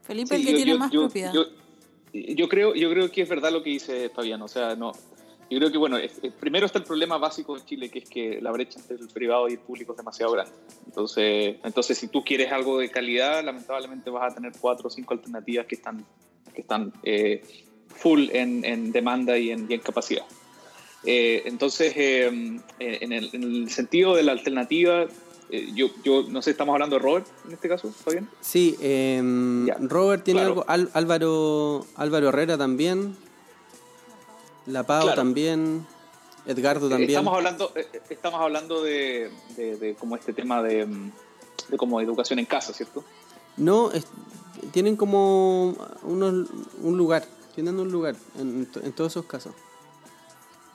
Speaker 1: Felipe,
Speaker 6: Sí,
Speaker 1: el que
Speaker 6: yo-
Speaker 1: tiene
Speaker 6: yo-
Speaker 1: más
Speaker 6: yo-
Speaker 1: propiedad.
Speaker 6: Yo, yo creo, yo creo que es verdad lo que dice Fabián. O sea, no. Yo creo que, bueno, es- es- primero está el problema básico en Chile, que es que la brecha entre el privado y el público es demasiado grande. Entonces, entonces si tú quieres algo de calidad, lamentablemente vas a tener cuatro o cinco alternativas que están, que están eh, full en, en demanda y en, y en capacidad. Eh, entonces, eh, en, el, en el sentido de la alternativa, eh, yo, yo no sé, estamos hablando de Robert en este caso, ¿Fabián?
Speaker 3: Sí, eh,
Speaker 6: Ya,
Speaker 3: Robert tiene
Speaker 6: claro.
Speaker 3: algo, Al- Álvaro, Álvaro Herrera también, La Pau
Speaker 6: Claro.
Speaker 3: también, Edgardo también.
Speaker 6: Estamos hablando, eh, eh, estamos hablando de, de- de como este tema de, mm, de como educación en casa, ¿cierto?
Speaker 3: No, es- tienen como unos, un lugar, tienen un lugar en, todos esos casos.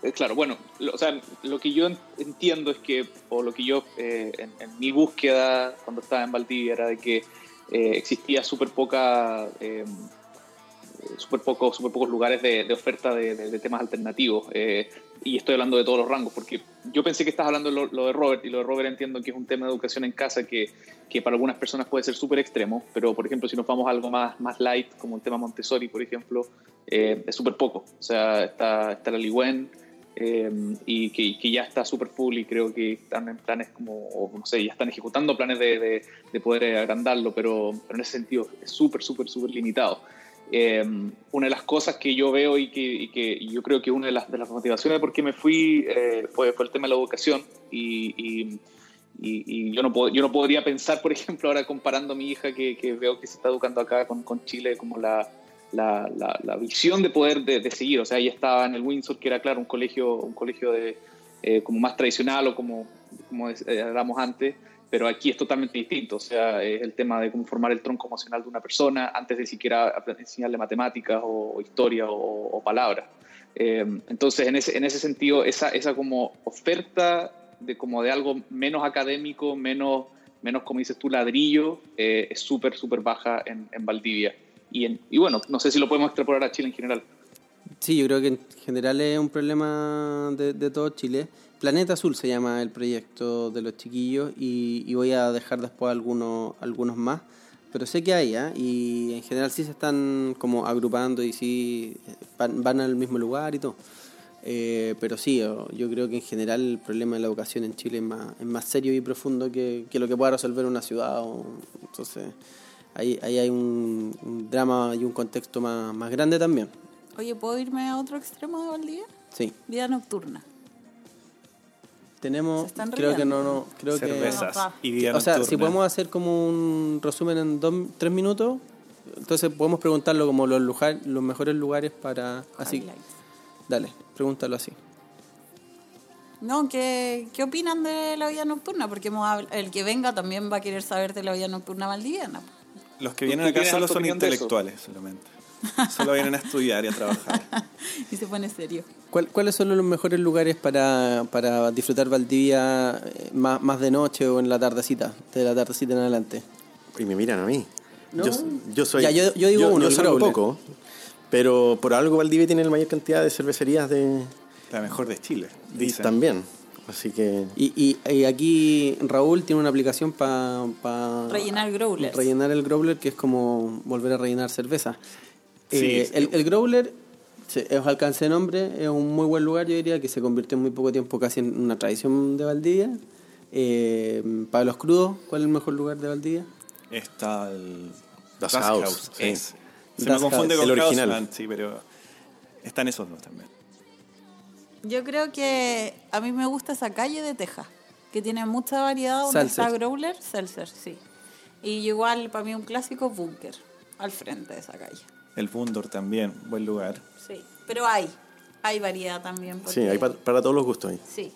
Speaker 6: Eh, claro, bueno, lo, o sea, lo que yo en- entiendo es que, o lo que yo eh, en, en mi búsqueda cuando estaba en Valdivia era de que eh, existía súper poca, eh, súper poco, súper pocos lugares de, oferta de, temas alternativos. eh, y estoy hablando de todos los rangos, porque yo pensé que estás hablando lo, lo de Robert, y lo de Robert entiendo que es un tema de educación en casa que, que para algunas personas puede ser súper extremo, pero por ejemplo, si nos vamos a algo más, más light, como el tema Montessori, por ejemplo, eh, es súper poco. O sea, está, está la Ligüen, eh, y que, ya está súper full y creo que están en planes como, o no sé, ya están ejecutando planes de, de- de poder agrandarlo, pero, pero en ese sentido es súper, súper, súper limitado. Eh, una de las cosas que yo veo y que, y que yo creo que una de las, motivaciones por qué me fui eh, fue, fue el tema de la educación y, yo, no yo no podría pensar, por ejemplo, ahora comparando a mi hija que, veo que se está educando acá con, Chile como la, la, visión de poder de, seguir. O sea, ella estaba en el Windsor, que era, claro, un colegio, un colegio de, eh, como más tradicional o como, como es- eh, hablamos antes, pero aquí es totalmente distinto. O sea, es el tema de cómo formar el tronco emocional de una persona antes de siquiera enseñarle matemáticas o historia o, o palabras. Eh, entonces, en ese, en ese sentido, esa, esa como oferta de, como de algo menos académico, menos, menos como dices tú, ladrillo, eh, es súper, súper baja en, en Valdivia. Y, en- y bueno, no sé si lo podemos extrapolar a Chile en general.
Speaker 3: Sí, yo creo que en general es un problema de, de todo Chile. Planeta Azul se llama el proyecto de los chiquillos y, y voy a dejar después algunos, algunos más. Pero sé que hay, ¿ah? y en general sí se están como agrupando y sí van, van al mismo lugar y todo. Eh, pero sí, yo, yo creo que en general el problema de la educación en Chile es más, es más serio y profundo que, que lo que pueda resolver una ciudad. o- entonces, ahí, ahí hay un, un drama y un contexto más, más grande también.
Speaker 1: Oye, ¿puedo irme a otro extremo de Valdivia?
Speaker 3: Sí.
Speaker 1: Vida nocturna.
Speaker 3: Tenemos,
Speaker 1: Se están
Speaker 3: creo que no, no, creo
Speaker 4: Cervezas
Speaker 1: pa.
Speaker 4: y vida
Speaker 3: que... O sea, si podemos hacer como un resumen en dos, tres minutos, entonces podemos preguntarlo como los, lugar, los mejores lugares para... Así,
Speaker 1: Highlights.
Speaker 3: dale, pregúntalo así.
Speaker 1: No, ¿qué, ¿qué opinan de la vida nocturna? Porque el que venga también va a querer saber de la vida nocturna valdiviana.
Speaker 4: Los que
Speaker 6: ¿Tú-
Speaker 4: vienen acá solo son intelectuales solamente. Solo vienen a estudiar y a trabajar.
Speaker 1: y se pone serio.
Speaker 3: ¿Cuál- ¿Cuáles son los mejores lugares para, para disfrutar Valdivia eh, más, más de noche o en la tardecita, de la tardecita en adelante?
Speaker 5: Y me miran a mí.
Speaker 3: No.
Speaker 5: Yo, yo soy.
Speaker 3: Ya, yo- yo digo uno, el
Speaker 5: salgo
Speaker 3: Growler.
Speaker 5: poco, pero por algo Valdivia tiene la mayor cantidad de cervecerías de
Speaker 4: La mejor de Chile,
Speaker 5: y
Speaker 4: dicen.
Speaker 5: también. Así que
Speaker 3: Y, y- y aquí Raúl tiene una aplicación para
Speaker 1: Rellenar growlers.
Speaker 3: rellenar el growler, que es como volver a rellenar cerveza.
Speaker 4: Sí,
Speaker 3: Eh,
Speaker 4: sí.
Speaker 3: el, el growler se- es alcance de nombre, es un muy buen lugar, yo diría, que se convirtió en muy poco tiempo casi en una tradición de Valdivia. Eh, para los crudos, ¿cuál es el mejor lugar de Valdivia?
Speaker 4: Está el
Speaker 5: Das Haus, sí.
Speaker 4: es. Se
Speaker 3: Das
Speaker 4: me confunde con
Speaker 5: el original.
Speaker 4: Sí, pero están esos dos también.
Speaker 1: Yo creo que a mí me gusta esa calle de Texas, que tiene mucha variedad donde
Speaker 3: Seltzer.
Speaker 1: está Growler, Seltzer, sí. Y igual para mí un clásico Bunker, al frente de esa calle.
Speaker 4: El Fundor también, buen lugar.
Speaker 1: Sí, pero hay, hay variedad también.
Speaker 5: sí, hay pa- para todos los gustos ahí.
Speaker 1: Sí,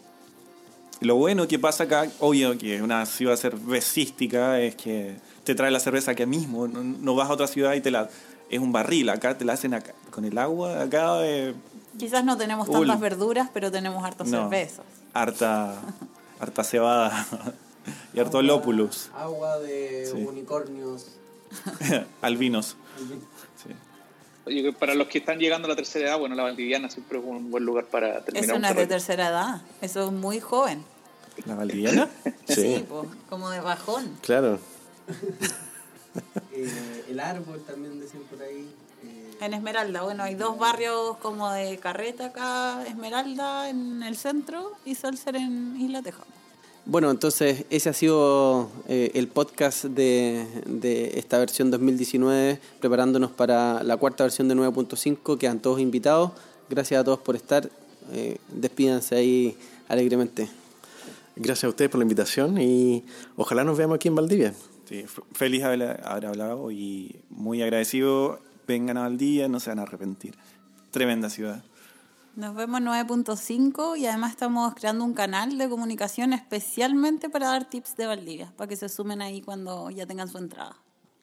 Speaker 4: Lo bueno que pasa acá, obvio que es una ciudad cervecística, es que te trae la cerveza acá mismo. No, no vas a otra ciudad y te la. Es un barril, acá te la hacen acá, con el agua, acá. eh,
Speaker 1: quizás no tenemos tantas verduras, pero tenemos hartas
Speaker 4: no,
Speaker 1: cervezas.
Speaker 4: Harta, harta cebada y harto lópulus,
Speaker 3: Agua de
Speaker 4: Sí.
Speaker 3: unicornios.
Speaker 4: albinos. Sí.
Speaker 6: Para los que están llegando a la tercera edad, bueno, la Valdiviana siempre es un buen lugar para terminar
Speaker 1: Eso no es de tercera edad, eso es muy joven.
Speaker 4: ¿La Valdiviana?
Speaker 5: Sí,
Speaker 1: po, como de bajón.
Speaker 5: claro.
Speaker 3: Eh, el árbol también decían por ahí. eh,
Speaker 1: En Esmeralda, bueno, hay dos barrios como de carreta acá, Esmeralda en el centro y Seltzer en Isla Tejada.
Speaker 3: Bueno, entonces ese ha sido eh, el podcast de, de esta versión 2019, preparándonos para la cuarta versión de 9.5. Quedan todos invitados. Gracias a todos por estar. Eh, despídanse ahí alegremente.
Speaker 5: Gracias a ustedes por la invitación y ojalá nos veamos aquí en Valdivia.
Speaker 4: Sí, feliz haber, haber hablado y muy agradecido. Vengan a Valdivia, no se van a arrepentir. Tremenda ciudad.
Speaker 1: Nos vemos en 9.5 y además estamos creando un canal de comunicación especialmente para dar tips de Valdivia, para que se sumen ahí cuando ya tengan su entrada.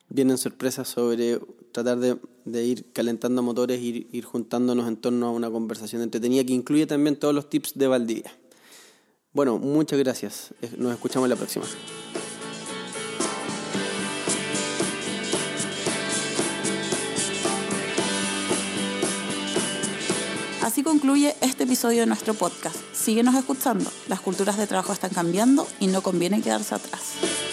Speaker 3: Vienen sorpresas sobre tratar de, de ir calentando motores, ir, ir juntándonos en torno a una conversación entretenida que incluye también todos los tips de Valdivia. Bueno, muchas gracias. Eh, Nos escuchamos la próxima.
Speaker 1: Así concluye este episodio de nuestro podcast. Síguenos escuchando. Las culturas de trabajo están cambiando y no conviene quedarse atrás.